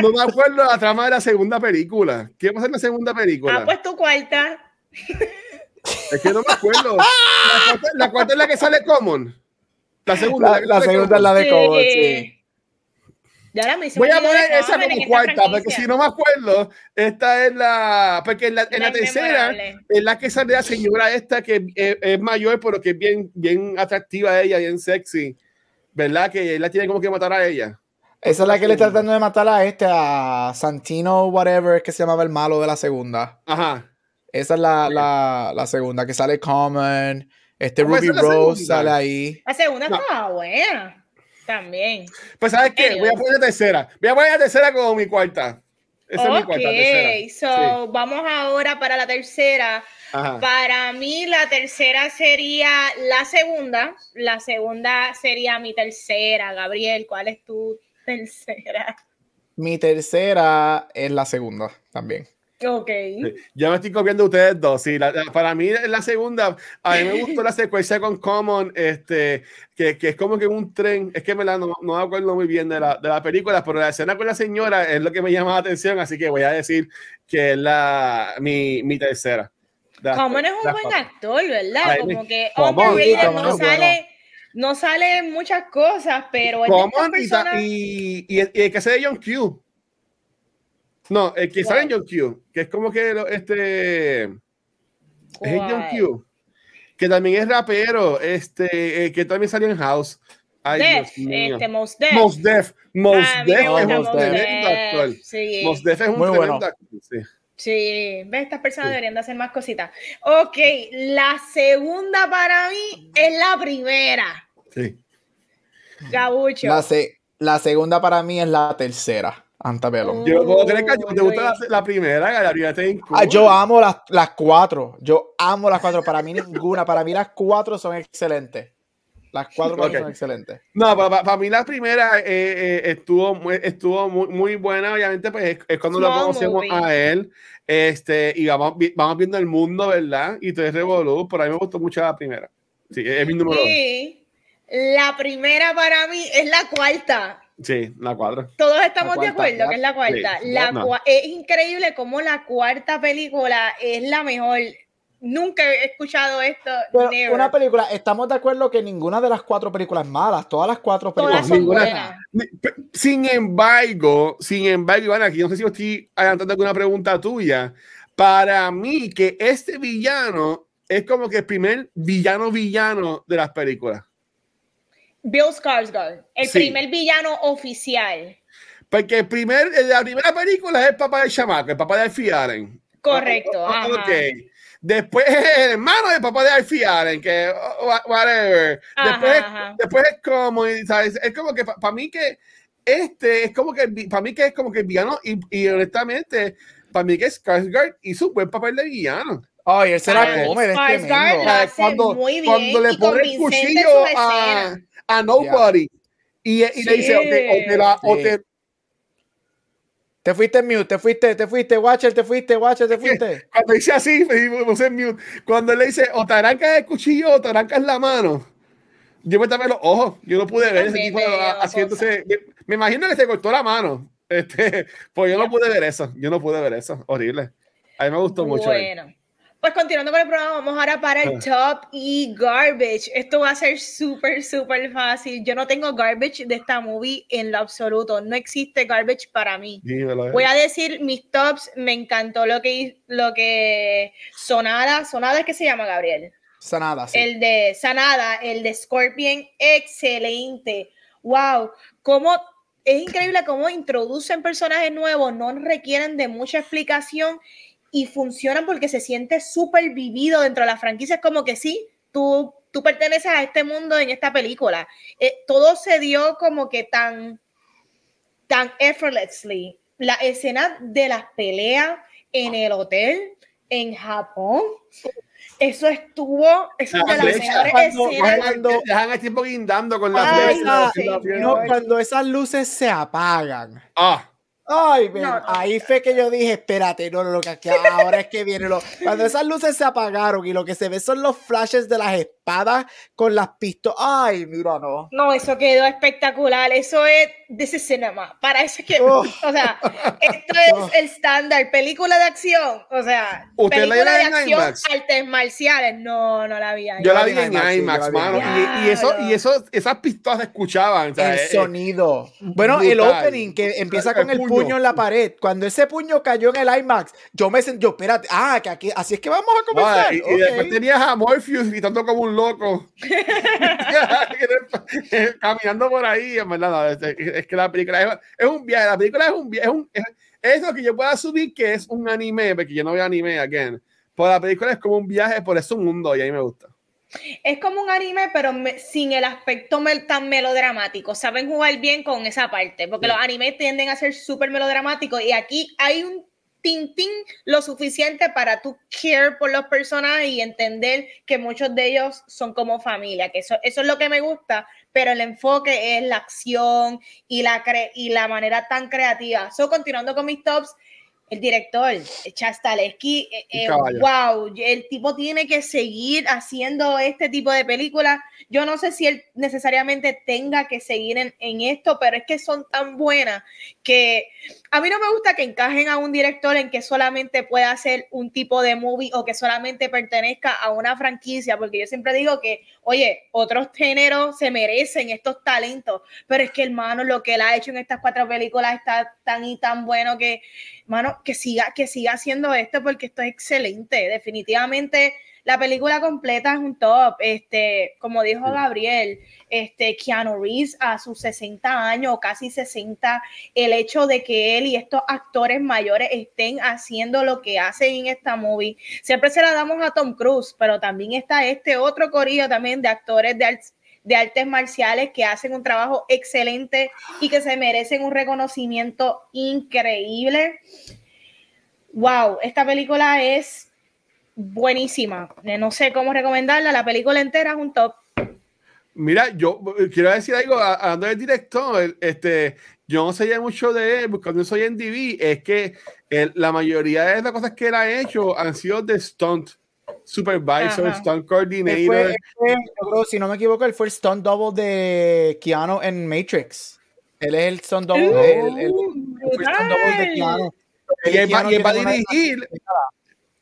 no me acuerdo la trama de la segunda película. ¿Qué va a ser la segunda película? Ah, pues tu cuarta. Es que no me acuerdo. La cuarta, es la que sale Common. La segunda, la, segunda es la de Common, sí. Voy a poner esa como cuarta, porque si no me acuerdo, esta es la. Porque en la, en la tercera es la que sale la señora esta que es, mayor, pero que es bien, bien atractiva ella, bien sexy. ¿Verdad? Que él la tiene como que matar a ella. Esa es la que le está tratando de matar a este, a Santino, whatever, que se llamaba el malo de la segunda. Ajá. Esa es la, la, la segunda, que sale Common. Este Ruby Rose sale ahí. La segunda estaba buena. También. Pues, ¿sabes qué? Voy a poner la tercera. Voy a poner la tercera como mi cuarta. Esa es mi cuarta. Tercera. So, vamos ahora para la tercera. Para mí, la tercera sería la segunda. La segunda sería mi tercera. Gabriel, ¿cuál es tu tercera? Mi tercera es la segunda también. Ok. Ya me estoy copiando ustedes dos. Sí, para mí la segunda, a mí me *laughs* gustó la secuencia con Common, este, que, que es como que un tren, es que me la, no, no, me acuerdo muy bien de la, de la película, pero la escena con la señora es lo que me llama la atención, así que voy a decir que es la, mi, mi tercera. Common es un buen actor, ¿verdad? como que underrated no sale... No sale muchas cosas, pero Common y, y, y, el que hace de John Q No, el que ¿Cuál? sale en John Q, que es como que este. Es el John. Q, que también es rapero, este, eh, que también salió en House. Ay, Def, Dios mío. este, Mos Def. Mos Def. Mos Ah, Def es un tremendo actor. Sí. Mos Def es un Muy tremendo bueno. actor. Sí. Sí, ve, estas personas Sí. deberían de hacer más cositas. Ok, la segunda para mí es la primera. sí. Gabucho. La, se- la segunda para mí es la tercera. Antebellum. Yo no puedo creer que a ti te gusta la, la primera, la primera está bien cool. Ah, yo amo las, las cuatro. Yo amo las cuatro. Para mí ninguna. Para mí las cuatro son excelentes. Las cuatro para son excelentes. No, para, mí la primera eh, eh, estuvo, muy, estuvo muy, muy buena, obviamente, pues es, es cuando lo Small conocemos movie. a él, este, y vamos, vamos viendo el mundo, ¿verdad? Y todo es revolú, por ahí me gustó mucho la primera. Sí, es mi número dos. Y la primera para mí es la cuarta. Sí, la cuadra. Todos estamos de acuerdo que es la cuarta. Sí, La no. cua- Es increíble cómo la cuarta película es la mejor. Nunca he escuchado esto. Pero una película, estamos de acuerdo que ninguna de las cuatro películas es mala. Todas las cuatro películas Todas son ninguna- buenas. Sin embargo, sin embargo, Iván, aquí no sé si estoy adelantando alguna pregunta tuya. Para mí, que este villano es como que el primer villano villano de las películas. Bill Skarsgård, el Sí. primer villano oficial. Porque el primer, la primera película es el papá del chamaco, el papá de Alfie Allen. Correcto. Ah, ajá. ok. Después es el hermano del papá de Alfie Allen, que oh, wha- whatever. Ajá, Después, ajá. después es como, ¿sabes? Es como que para mí que este es como que para mí que es como que el villano y, y honestamente para mí que Skarsgård hizo un buen papel de villano. Ay, él se la come, es Skarsgård tremendo. hace muy bien cuando le y pone el cuchillo a, escenas. A Nobody y, y le dice, o te la, o te, Te fuiste en mute, te fuiste, te fuiste, Watcher, te fuiste, Watcher, te fuiste. Cuando dice así, me puse en mute. Cuando él le dice, o te arrancas el cuchillo o te arrancas la mano. Yo me tapé los ojos. Yo no pude ver ese tipo haciéndose. Me, me imagino que se cortó la mano. Este, *laughs* pues yo no pude ver eso. Yo no pude ver eso. Horrible. A mí me gustó mucho. Bueno, pues continuando con el programa, vamos ahora para el Ah. top y garbage. Esto va a ser súper, súper fácil. Yo no tengo garbage de esta movie en lo absoluto. No existe garbage para mí. Dímelo, eh. Voy a decir mis tops. Me encantó lo que lo que Sonada, Sonada es que se llama Gabriel. Sanada, sí. El de Sanada, el de Scorpion, excelente. Wow, cómo es increíble cómo introducen personajes nuevos, no requieren de mucha explicación y funcionan porque se siente súper vivido dentro de la franquicia. Es como que sí, tú, tú perteneces a este mundo en esta película. Eh, todo se dio como que tan, tan effortlessly. La escena de las peleas en el hotel en Japón. Eso estuvo, eso es de La las mejores cuando- escenas. cuando dejan el tiempo guindando con la Ay, flecha. no, con la sí. No, cuando esas luces se apagan. Ah, Ay, No, no. ahí fue que yo dije, espérate, no, no, no, que ahora es que viene lo. Cuando esas luces se apagaron y lo que se ve son los flashes de las espadas con las pistolas. Ay, mira, no. No, eso quedó espectacular. Eso es This is cinema. Para eso es que, Oh. o sea, esto Oh. es el estándar. Película de acción, o sea, ¿Usted la película vio de en acción, IMAX? artes marciales. No, no la vi ahí. yo la la vi en IMAX, sí, IMAX, yo la vi en mano. IMAX. Y, y eso, y eso, esas pistolas se escuchaban. o sea, El eh, sonido. Bueno, el brutal. opening que empieza El con el puño. puño en la pared. Cuando ese puño cayó en el IMAX, yo me sentí, yo, espérate, ah, que aquí, así es que vamos a comenzar. y, y Ok. después tenías a Morpheus gritando como un loco. *laughs* *laughs* Caminando por ahí, en verdad. no, es, es que la película es, es un viaje. La película es un viaje. Es, un, es, lo que yo pueda subir que es un anime, porque yo no veo anime, again. Pero la película es como un viaje por ese mundo y a mí me gusta. Es como un anime, pero me- sin el aspecto mel- tan melodramático. Saben jugar bien con esa parte, porque Sí. los animes tienden a ser súper melodramáticos y aquí hay un tintín lo suficiente para tú care por los personajes y entender que muchos de ellos son como familia, que eso, eso es lo que me gusta, pero el enfoque es la acción y la, cre- y la manera tan creativa. So, continuando con mis tops, el director, Chastalesky, eh, eh, wow, el tipo tiene que seguir haciendo este tipo de películas. Yo no sé si él necesariamente tenga que seguir en, en esto, pero es que son tan buenas que a mí no me gusta que encajen a un director en que solamente pueda hacer un tipo de movie o que solamente pertenezca a una franquicia, porque yo siempre digo que, oye, otros géneros se merecen estos talentos, pero es que, hermano, lo que él ha hecho en estas cuatro películas está tan y tan bueno que, hermano, que siga, que siga haciendo esto porque esto es excelente. Definitivamente la película completa es un top. Este, como dijo Gabriel, este, Keanu Reeves a sus 60 años, casi 60, el hecho de que él y estos actores mayores estén haciendo lo que hacen en esta movie. Siempre se la damos a Tom Cruise, pero también está este otro corillo también de actores de, de artes marciales que hacen un trabajo excelente y que se merecen un reconocimiento increíble. Wow, esta película es buenísima. No sé cómo recomendarla. La película entera es un top. Mira, yo eh, quiero decir algo, hablando del director, este, yo no sé mucho de él, cuando soy en DV, es que la mayoría de las cosas que él ha hecho han sido de stunt supervisor, stunt coordinator. si no me equivoco, él fue el stunt double de Keanu en Matrix. Él es el stunt double, el, stunt double de Keanu. Y él, va, a dirigir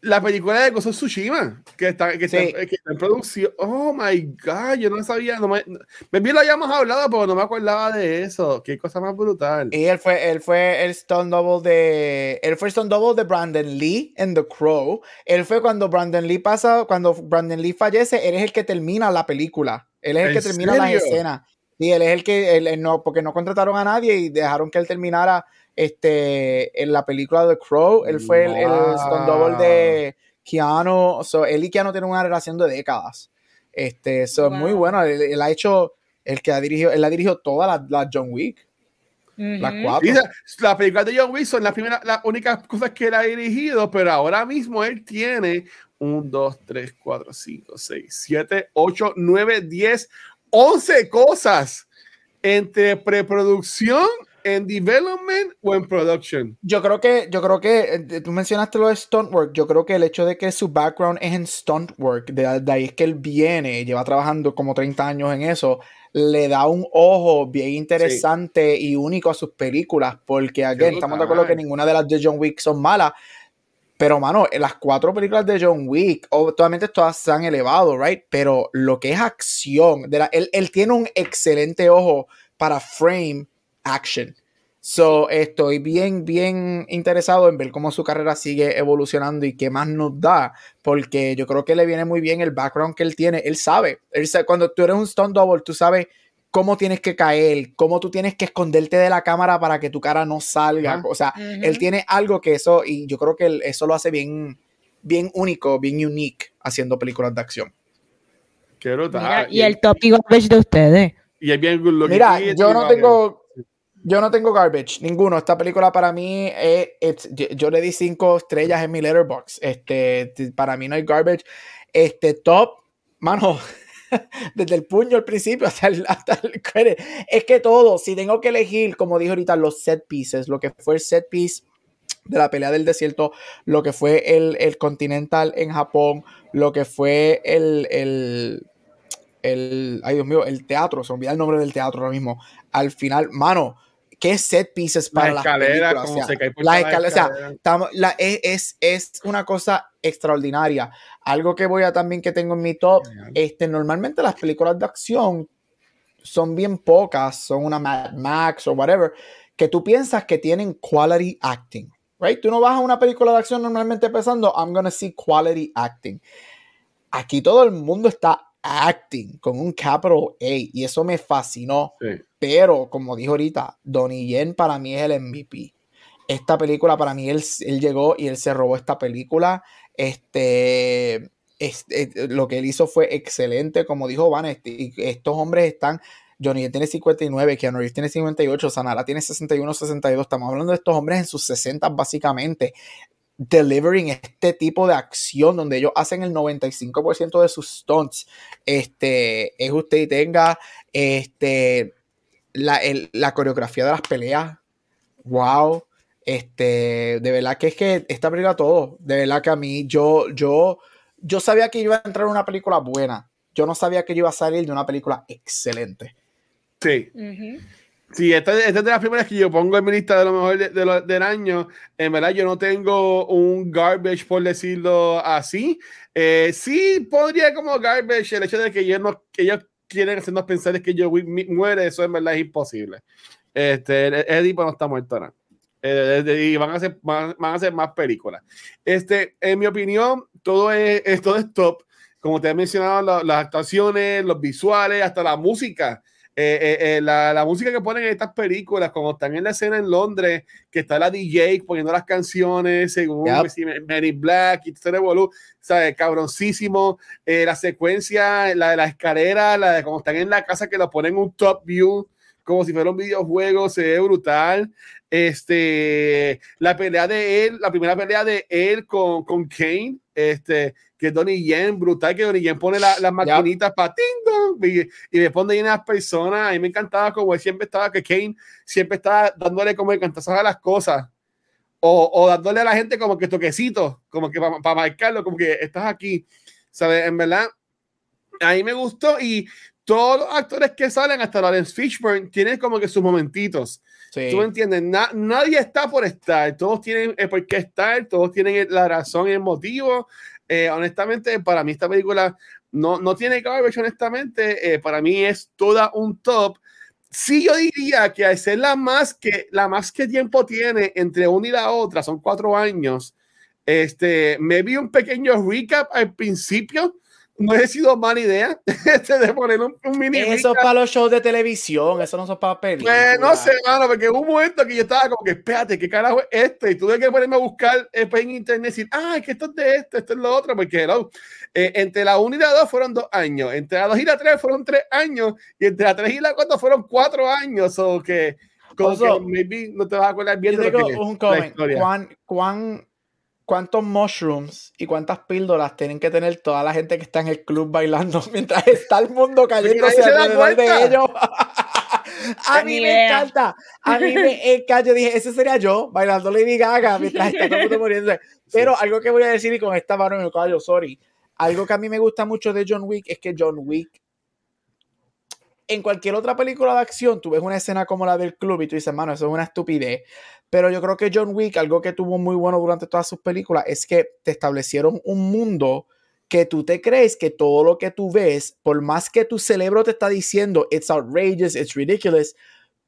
la película de Gozo Tsushima, que está, que, está, en producción. Oh my god, yo no sabía. No me, me lo habíamos hablado, pero no me acordaba de eso. Qué cosa más brutal. Y él fue, él fue el Stone Double de. Él fue Stone Double de Brandon Lee en The Crow. Él fue cuando Brandon Lee pasa, cuando Brandon Lee fallece, él es el que termina la película. Él es el que termina la escena. Y él es el que, él, no, porque no contrataron a nadie y dejaron que él terminara este, en la película The Crow, él fue el, Stone Double de Keanu. So, él y Keanu tienen una relación de décadas. Este, so, muy bueno. Él, ha hecho, el que ha dirigido, él ha dirigido todas las John Wick. Las cuatro. Las películas de John Wick son las, primeras, las únicas cosas que él ha dirigido, pero ahora mismo él tiene 1, 2, 3, 4, 5, 6, 7, 8, 9, 10, 11 cosas entre preproducción en development o en production? Yo creo que, yo creo que, eh, tú mencionaste lo de stunt work, yo creo que el hecho de que su background es en stunt work, de, ahí es que él viene, lleva trabajando como 30 años en eso, le da un ojo bien interesante y único a sus películas, porque again, estamos de acuerdo que ninguna de las de John Wick son malas, pero, mano, las cuatro películas de John Wick, obviamente todas se han elevado, right? Pero lo que es acción, de él, él, tiene un excelente ojo para frame action. So, estoy bien, bien interesado en ver cómo su carrera sigue evolucionando y qué más nos da, porque yo creo que le viene muy bien el background que él tiene. Él sabe, él sabe cuando tú eres un stunt double, tú sabes cómo tienes que caer, cómo tú tienes que esconderte de la cámara para que tu cara no salga. O sea, él tiene algo que eso, y yo creo que eso lo hace bien, bien único, bien unique haciendo películas de acción. Quiero y el topic de ustedes. Y es bien Mira, yo no tengo yo no tengo garbage, ninguno. Esta película para mí, es, yo le di cinco estrellas en mi letterbox. Este, para mí no hay garbage. Este, top, mano, *laughs* desde el puño al principio hasta el, hasta el. Es que todo, si tengo que elegir, como dije ahorita, los set pieces, lo que fue el set piece de la pelea del desierto, lo que fue el, el Continental en Japón, lo que fue el, el, el, ay Dios mío, el teatro, se olvida el nombre del teatro ahora mismo. Al final, mano, qué set pieces para la escalera, las películas. O sea, estamos, la, es, es, una cosa extraordinaria. Algo que voy a también que tengo en mi top, este, normalmente las películas de acción son bien pocas, son una Mad Max o whatever, que tú piensas que tienen quality acting. Right? Tú no vas a una película de acción normalmente pensando, I'm gonna see quality acting. Aquí todo el mundo está acting con un capital A y eso me fascinó. Pero como dijo ahorita, Donnie Yen para mí es el MVP. Esta película para mí él, él llegó y él se robó esta película. Este, este lo que él hizo fue excelente, como dijo Van, este, estos hombres están Johnny Yen tiene 59, Keanu Reeves tiene 58, Sanara tiene 61, 62. Estamos hablando de estos hombres en sus 60 básicamente delivering este tipo de acción donde ellos hacen el 95% de sus stunts. Este, es usted y tenga este, la, la, coreografía de las peleas. Wow. Este, de verdad que es que esta película todo. De verdad que a mí, yo, yo, yo sabía que iba a entrar en una película buena. Yo no sabía que yo iba a salir de una película excelente. Sí. Sí, esta, es de las primeras que yo pongo en mi lista de lo mejor de- de lo- del año. En verdad, yo no tengo un garbage, por decirlo así. Eh, sí, podría como garbage el hecho de que ellos, no, que ellos quieren hacernos pensar que yo muere, eso en verdad es imposible. Este, tipo no está muerto nada. Eh, y van a, hacer, van, van a hacer más películas. Este, en mi opinión, todo es, es- todo es top. Como te he mencionado, la- las actuaciones, los visuales, hasta la música. Eh, eh, eh, la, la música que ponen en estas películas, como están en la escena en Londres, que está la DJ poniendo las canciones según Yep. si Mary Black y Revolu, ¿sabes? Cabroncísimo. Eh, la secuencia, la de la escalera, la de como están en la casa que lo ponen un top view, como si fuera un videojuego, se ve brutal. Este, la pelea de él, la primera pelea de él con, con Kane, este, que Donnie Yen, brutal, que Donnie Yen pone la- las maquinitas para y, y le pone ahí a las personas. A mí me encantaba como él siempre estaba, que Kane siempre estaba dándole como el cantazo a las cosas. O, o dándole a la gente como que toquecitos, como que para marcarlo, como que estás aquí. ¿Sabes? En verdad, a mí me gustó y todos los actores que salen, hasta Lawrence Fishburne, tienen como que sus momentitos. Sí. ¿Tú me entiendes? Na- nadie está por estar, todos tienen por qué estar, todos tienen la razón y el motivo. Eh, honestamente, para mí esta película no, no tiene garbage, honestamente, eh, para mí es toda un top. Sí, yo diría que al ser la más que, la más que tiempo tiene entre una y la otra, son cuatro años, este, me vi un pequeño recap al principio, no he sido mala idea *laughs* este, de poner un, un mini Eso es para los shows de televisión, eso no son para películas. Pues no sé, mano, porque hubo un momento que yo estaba como que, espérate, ¿qué carajo es esto? Y tuve que ponerme a buscar eh, pues, en internet y decir, ah, es que esto es de esto, esto es lo otro, porque hello, eh, entre la 1 y la 2 fueron dos años, entre la 2 y la 3 fueron tres años, y entre la 3 y la 4 fueron cuatro años, o que, como que maybe no te vas a acordar bien de lo que un la comment. historia. ¿Cuán, cuán, ¿Cuántos mushrooms y cuántas píldoras tienen que tener toda la gente que está en el club bailando *laughs* mientras está el mundo cayéndose alrededor de ellos? *laughs* A mí me encanta. A mí me *laughs* encanta. Yo dije, ese sería yo bailando Lady Gaga mientras está todo el mundo muriendo. Pero algo que voy a decir y con esta mano en el callo, sorry. Algo que a mí me gusta mucho de John Wick es que John Wick en cualquier otra película de acción, tú ves una escena como la del club y tú dices, mano, eso es una estupidez. Pero yo creo que John Wick, algo que tuvo muy bueno durante todas sus películas, es que te establecieron un mundo que tú te crees que todo lo que tú ves, por más que tu cerebro te está diciendo, it's outrageous, it's ridiculous,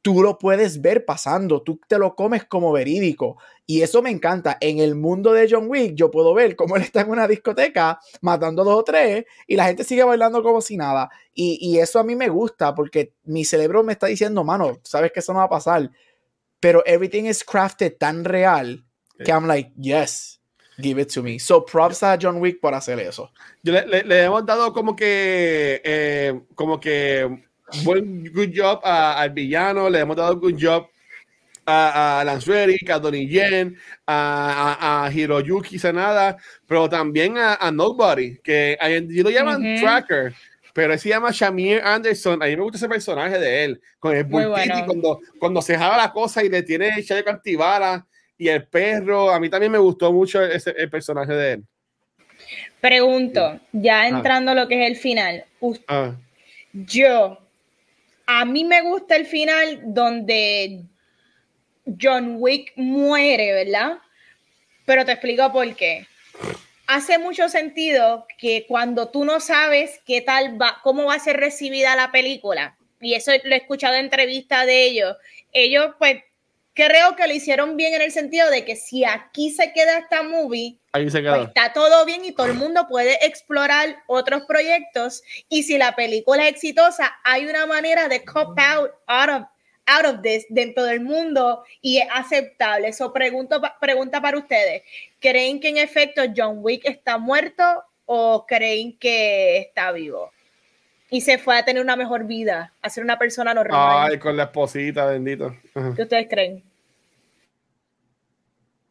tú lo puedes ver pasando, tú te lo comes como verídico. Y eso me encanta. En el mundo de John Wick, yo puedo ver cómo *laughs* él está en una discoteca matando a dos o tres y la gente sigue bailando como si nada. Y, y eso a mí me gusta porque mi cerebro me está diciendo, mano, sabes que eso no va a pasar. Pero everything is crafted tan real que I'm like, yes, give it to me. So props a John Wick por hacer eso. Yo le, le- le hemos dado como que, eh, como que buen good job a- al villano, le hemos dado good job a, a Lance Reddick, a Donnie Yen, a, a, a Hiroyuki Sanada, pero también a, a Nobody, que a- ellos lo llaman Ujú. Tracker, pero él se llama Shamir Anderson. A mí me gusta ese personaje de él, con el bultito y cuando, cuando se jala la cosa y le tiene el chayo cantibara y el perro. A mí también me gustó mucho ese, el personaje de él. Pregunto, ya Ah. entrando a lo que es el final. us- Ah, Yo, a mí me gusta el final donde John Wick muere, ¿verdad? Pero te explico por qué. Hace mucho sentido que cuando tú no sabes qué tal va, cómo va a ser recibida la película, y eso lo he escuchado en entrevistas de ellos, ellos pues creo que lo hicieron bien en el sentido de que si aquí se queda esta movie, ahí se pues quedó. está todo bien y todo el mundo puede explorar otros proyectos y si la película es exitosa hay una manera de cop out out of, out of this dentro del mundo y es aceptable. Eso pregunto, pregunta para ustedes. ¿Creen que en efecto John Wick está muerto o creen que está vivo? Y se fue a tener una mejor vida, a ser una persona normal. Ay, con la esposita, bendito. Ajá. ¿Qué ustedes creen?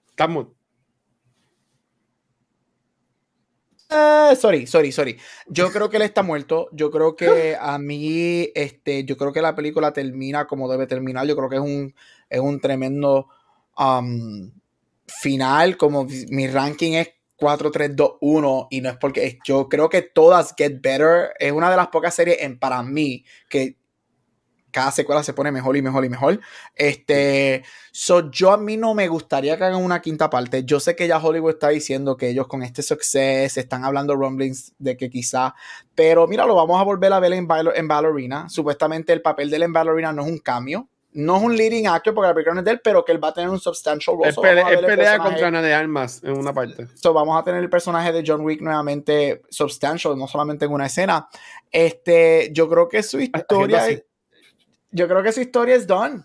Estamos. Eh, sorry, sorry, sorry. Yo creo que él está muerto. Yo creo que *laughs* a mí, este, yo creo que la película termina como debe terminar. Yo creo que es un, es un tremendo um, final. Como mi ranking es 4, 3, 2, 1. Y no es porque yo creo que todas Get Better es una de las pocas series en, para mí que cada secuela se pone mejor y mejor y mejor. Este, so yo a mí no me gustaría que hagan una quinta parte. Yo sé que ya Hollywood está diciendo que ellos con este success están hablando rumblings de que quizá, pero mira, lo vamos a volver a ver en, en Ballerina. Supuestamente el papel de él en Ballerina no es un cambio. No es un leading actor porque la película no es de él, pero que él va a tener un substantial role. Es So pelea, contra Ana de Armas en una parte. So, vamos a tener el personaje de John Wick nuevamente substantial, no solamente en una escena. Este, yo creo que su historia, así. Yo creo que su historia es done.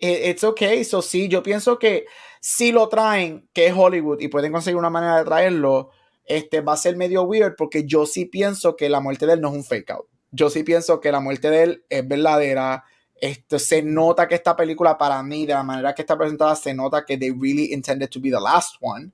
I- It's okay. So, sí, yo pienso que si lo traen, que es Hollywood, y pueden conseguir una manera de traerlo, este, va a ser medio weird porque yo sí pienso que la muerte de él no es un fake out. Yo sí pienso que la muerte de él es verdadera. Esto se nota que esta película, para mí, de la manera que está presentada, se nota que they really intended to be the last one.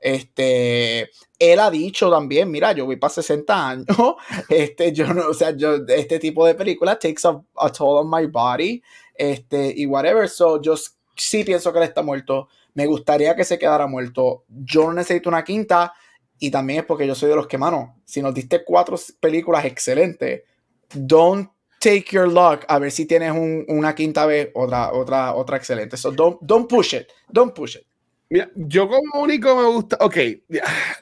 Este, él ha dicho también, mira, yo voy para 60 años, *laughs* este, yo no, o sea, yo, este tipo de película takes a, a toll on my body, este, y whatever, so, yo sí pienso que él está muerto, me gustaría que se quedara muerto, yo no necesito una quinta, y también es porque yo soy de los que, mano, si nos diste cuatro películas excelentes, don't take your luck a ver si tienes un- una quinta vez otra, otra, otra excelente, so don't, don't push it, don't push it. Mira, yo como único me gusta, ok,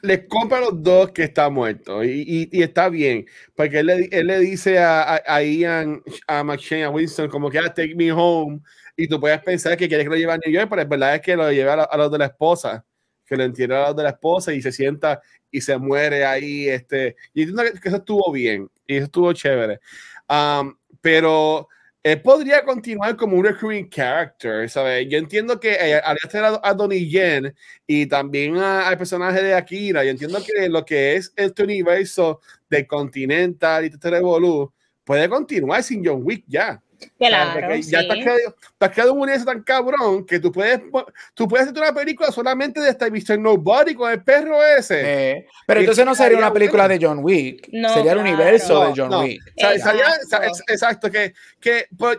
les compro a los dos que está muerto y, y- y está bien, porque él le, él le dice a, a, a Ian, a McShane, a Winston, como que ah, take me home, y tú puedes pensar que quiere que lo lleve a New York, pero es verdad es que lo lleve a, la- a los de la esposa, que lo entierre a los de la esposa y se sienta y se muere ahí, este, y entiendo que eso estuvo bien, y eso estuvo chévere, Um, pero él podría continuar como un recurring character, ¿sabes? Yo entiendo que eh, al hacer a, a Donnie Yen y también al personaje de Akira, yo entiendo que lo que es este universo de Continental y este Revolu puede continuar sin John Wick ya. Claro, Porque sí. ya te has creado, te has creado un universo tan cabrón que tú puedes, tú puedes hacer una película solamente de este Mr. Nobody con el perro ese. Eh, pero entonces no sería una película de John Wick, No, sería el universo No, de John no. Wick. O sea, estaría- Exacto. ex- exacto, que, que pues,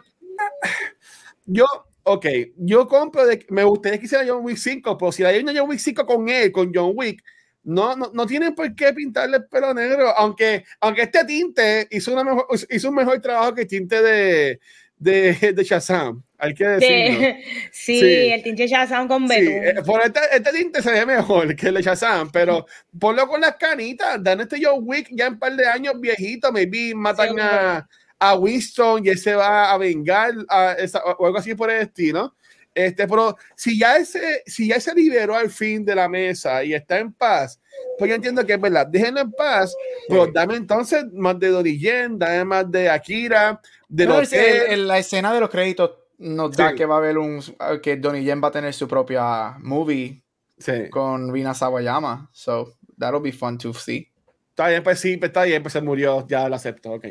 yo, ok, yo compro, de, me gustaría que hiciera John Wick 5, pero si hay una John Wick 5 con él, con John Wick, no, no, no tienen por qué pintarle el pelo negro, aunque, aunque este tinte hizo, una mejor, hizo un mejor trabajo que el tinte de, de, de Shazam, hay que decirlo. De- *laughs* sí, Sí. el tinche Shazam con Sí, Betún. eh, por este, este tinte se ve mejor que el de Shazam, pero ponlo con las canitas. Dan este John Wick ya en un par de años viejito, maybe matan Sí, a, a Winston y él se va a vengar a esa- o algo así por el estilo. Este, pero si ya ese, si ya se liberó al fin de la mesa y está en paz, pues yo entiendo que es verdad, déjenlo en paz, pero dame entonces más de Donnie Yen, dame más de Akira, de Pero los el- la escena de los créditos nos da Sí. que va a haber un que Donnie Yen va a tener su propia movie sí. con Rina Sawayama. So that'll be fun to see. Está bien, pues sí, pues está bien, pues se murió, ya lo acepto, ok.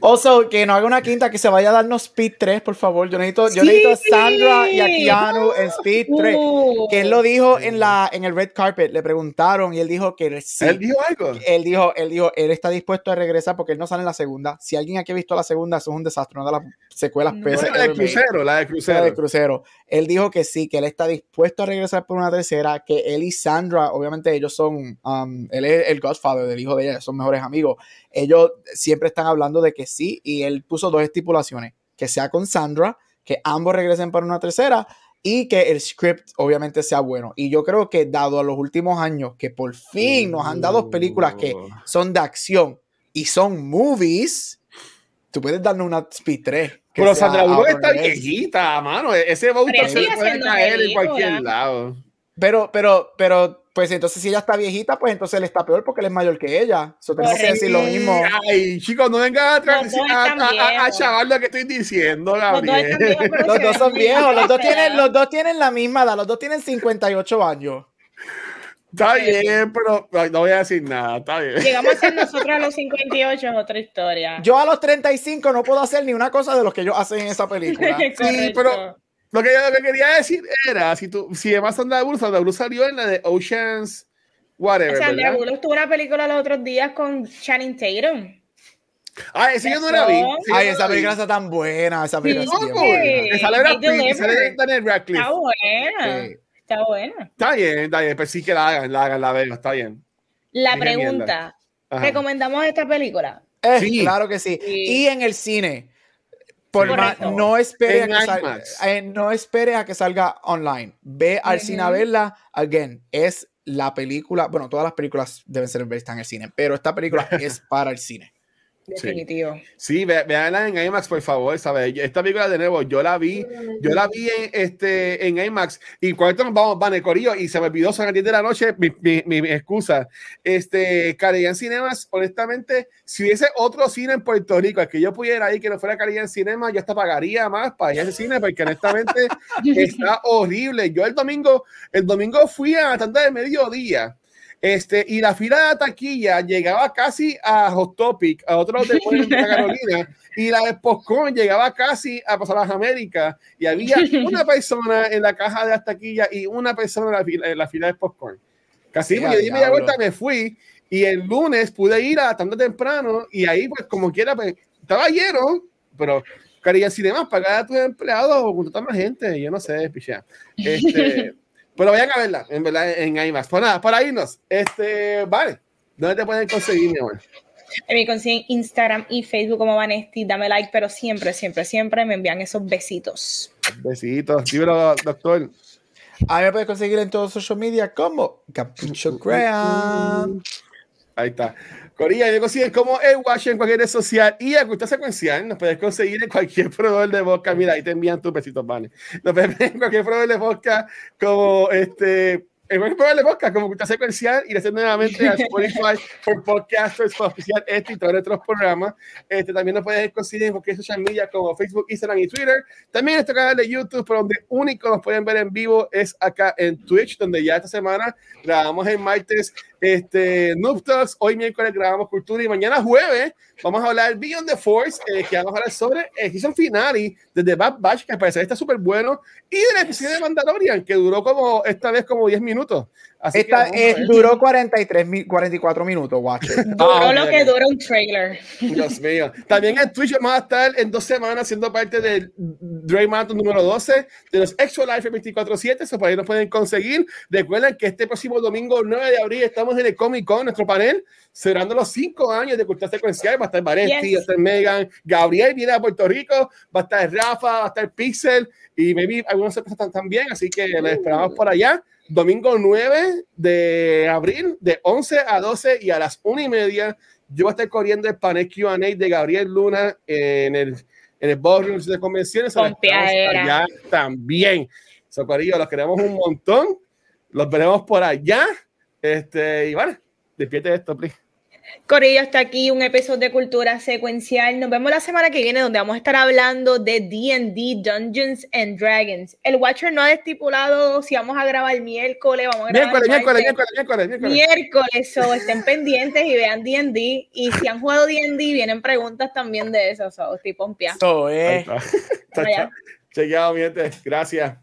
Also, que no haga una quinta, que se vaya a darnos Speed 3, por favor. Yo necesito, yo Sí. necesito a Sandra y a Keanu en Speed 3. Uh, Que él lo dijo en la en el red carpet, le preguntaron y él dijo que él sí. ¿Él dijo algo? Él dijo, él dijo, él está dispuesto a regresar porque él no sale en la segunda. Si alguien aquí ha visto la segunda, eso es un desastre, una de las secuelas No. peores. Esa es la de crucero, la de crucero. de crucero. Él dijo que sí, que él está dispuesto a regresar por una tercera, que él y Sandra, obviamente ellos son, um, él es el Godfather del hijo de ella, son mejores amigos. Ellos siempre están hablando de que sí, y él puso dos estipulaciones, que sea con Sandra, que ambos regresen para una tercera, y que el script obviamente sea bueno. Y yo creo que dado a los últimos años, que por fin nos han dado películas que Uh. son de acción y son movies, tú puedes darnos una Speed 3. que Pero Sandra Bullock está viejita, mano. Ese bauto Pero se le puede caer en cualquier lado. Pero, pero, pero, pues entonces si ella está viejita, pues entonces él está peor porque él es mayor que ella. So, tenemos que Correcto. decir lo mismo. Ay, chicos, no vengan a, Los dos a, están a- a- a viejos. chaval lo que estoy diciendo, Los dos Gabriel. viejos, pero Los dos son viejos, los dos tienen, los dos tienen la misma edad, los dos tienen 58 años. Está bien, pero no voy a decir nada. Está bien. Llegamos a ser nosotros a los 58, es otra historia. Yo a los 35 no puedo hacer ni una cosa de lo que ellos hacen en esa película. *laughs* Correcto. pero- Lo que yo lo que quería decir era, si tú, si además Sandra Bullock, Sandra Bullock salió en la de Oceans, whatever, o Sandra. Bullock tuvo una película los otros días con Channing Tatum. Ah, ese yo no la vi. Ay, no esa vi. película está tan buena, esa película Sí. está buena. Que sale Brad They Pitt, que sale deliver. Daniel Radcliffe. Está buena. Sí. Está buena. Está bien, está bien, pero sí que la hagan, la hagan, la veo, está bien. La Dije pregunta. ¿recomendamos esta película? Eh, Sí. Claro que sí. Sí. Y en el cine, Por Correcto. más- no, espere a que sal- IMAX. eh, no espere a que salga online. Ve al cine a verla. Again, es la película. Bueno, todas las películas deben ser vistas en el cine, pero esta película *laughs* es para el cine. Definitivo. Sí, ve- veanla en IMAX, por favor, ¿sabes? Esta película de nuevo, yo la vi, yo la vi en, este, en IMAX y cuando nos vamos, van el corillo y se me olvidó son las 10 de la noche, mi, mi, mi- mi excusa. Este, Caribbean Cinemas, honestamente, si hubiese otro cine en Puerto Rico al que yo pudiera ir que no fuera Caribbean Cinema, yo hasta pagaría más para ir a ese cine porque honestamente *laughs* está horrible. Yo el domingo, el domingo fui a la tanda de mediodía. Este, y la fila de taquilla llegaba casi a Hot Topic, a otro de Carolina, y la de Popcorn llegaba casi a Pasar las Américas, y había una *laughs* persona en la caja de las taquillas y una persona en la fila, en la fila de Popcorn. Casi Sí, me a di media vuelta, me fui, y el lunes pude ir a tanto temprano, y ahí, pues, como quiera, pues, estaba lleno, pero Cariño Cinema, pagar a tus empleados o contratar más gente, yo no sé, pichea. Este, *laughs* pero vayan a verla, en verdad, en IMAX. Pues nada, para irnos, este, vale, ¿dónde te pueden conseguir, mi amor? Me consiguen Instagram y Facebook como Vanesti. Dame like, pero siempre, siempre, siempre me envían esos besitos. Besitos, dímelo, doctor. A mí me puedes conseguir en todos los social media como Capucho Graham. Ahí está. Corilla, me consiguen como el Watch en cualquier red social y a Cultura Secuencial nos puedes conseguir en cualquier *laughs* proveedor de vodka. Mira, ahí te envían tus besitos, vale. Nos puedes en cualquier proveedor de vodka como este. En cualquier proveedor de vodka como Cultura Secuencial y hacer nuevamente a Spotify *laughs* por podcasters para oficiar este y todos nuestros programas. Este, también nos puedes conseguir en cualquier social media como Facebook, Instagram y Twitter. También en nuestro canal de YouTube, pero donde único nos pueden ver en vivo es acá en Twitch, donde ya esta semana grabamos el martes este, Noob Talks. Hoy miércoles grabamos Cultura y mañana jueves vamos a hablar Beyond the Force, eh, que vamos a hablar sobre el season finale de The Bad Batch, que al parecer está súper bueno, y del episodio de Mandalorian, que duró como esta vez como 10 minutos. Así que Esta a es, duró 43, mi- 44 minutos, it. *laughs* Duró Ah, lo que dura un trailer. Dios mío. También en Twitch vamos a estar en dos semanas siendo parte del Marathon número 12 de los Extra Life 24-7. Eso por ahí nos pueden conseguir. Recuerden que este próximo domingo 9 de abril estamos en el Comic Con, nuestro panel, celebrando los cinco años de cultura secuencial. Va a estar Varetti, Yes. va a estar Megan, Gabriel viene a Puerto Rico, va a estar Rafa, va a estar Pixel y maybe algunas sorpresas también. Así que les esperamos por allá. Domingo 9 de abril, de 11 a 12 y a las 1 y media yo voy a estar corriendo el panel QA de Gabriel Luna en el, en el ballroom de convenciones. Allá también. Socorillo, los queremos un montón. Los veremos por allá. Este, y vale, despierte esto, please. Corillo, hasta aquí un episodio de Cultura Secuencial. Nos vemos la semana que viene donde vamos a estar hablando de D&D, Dungeons and Dragons. El Watcher no ha estipulado si vamos a grabar miércoles, vamos a grabar Miércoles, miércoles, miércoles, miércoles, miércoles. Miércoles, so estén pendientes y vean D&D. Y si han jugado D&D, vienen preguntas también de eso, so estoy *laughs* pompeada. Vaya. chao. Chequeado, mi gente. Gracias.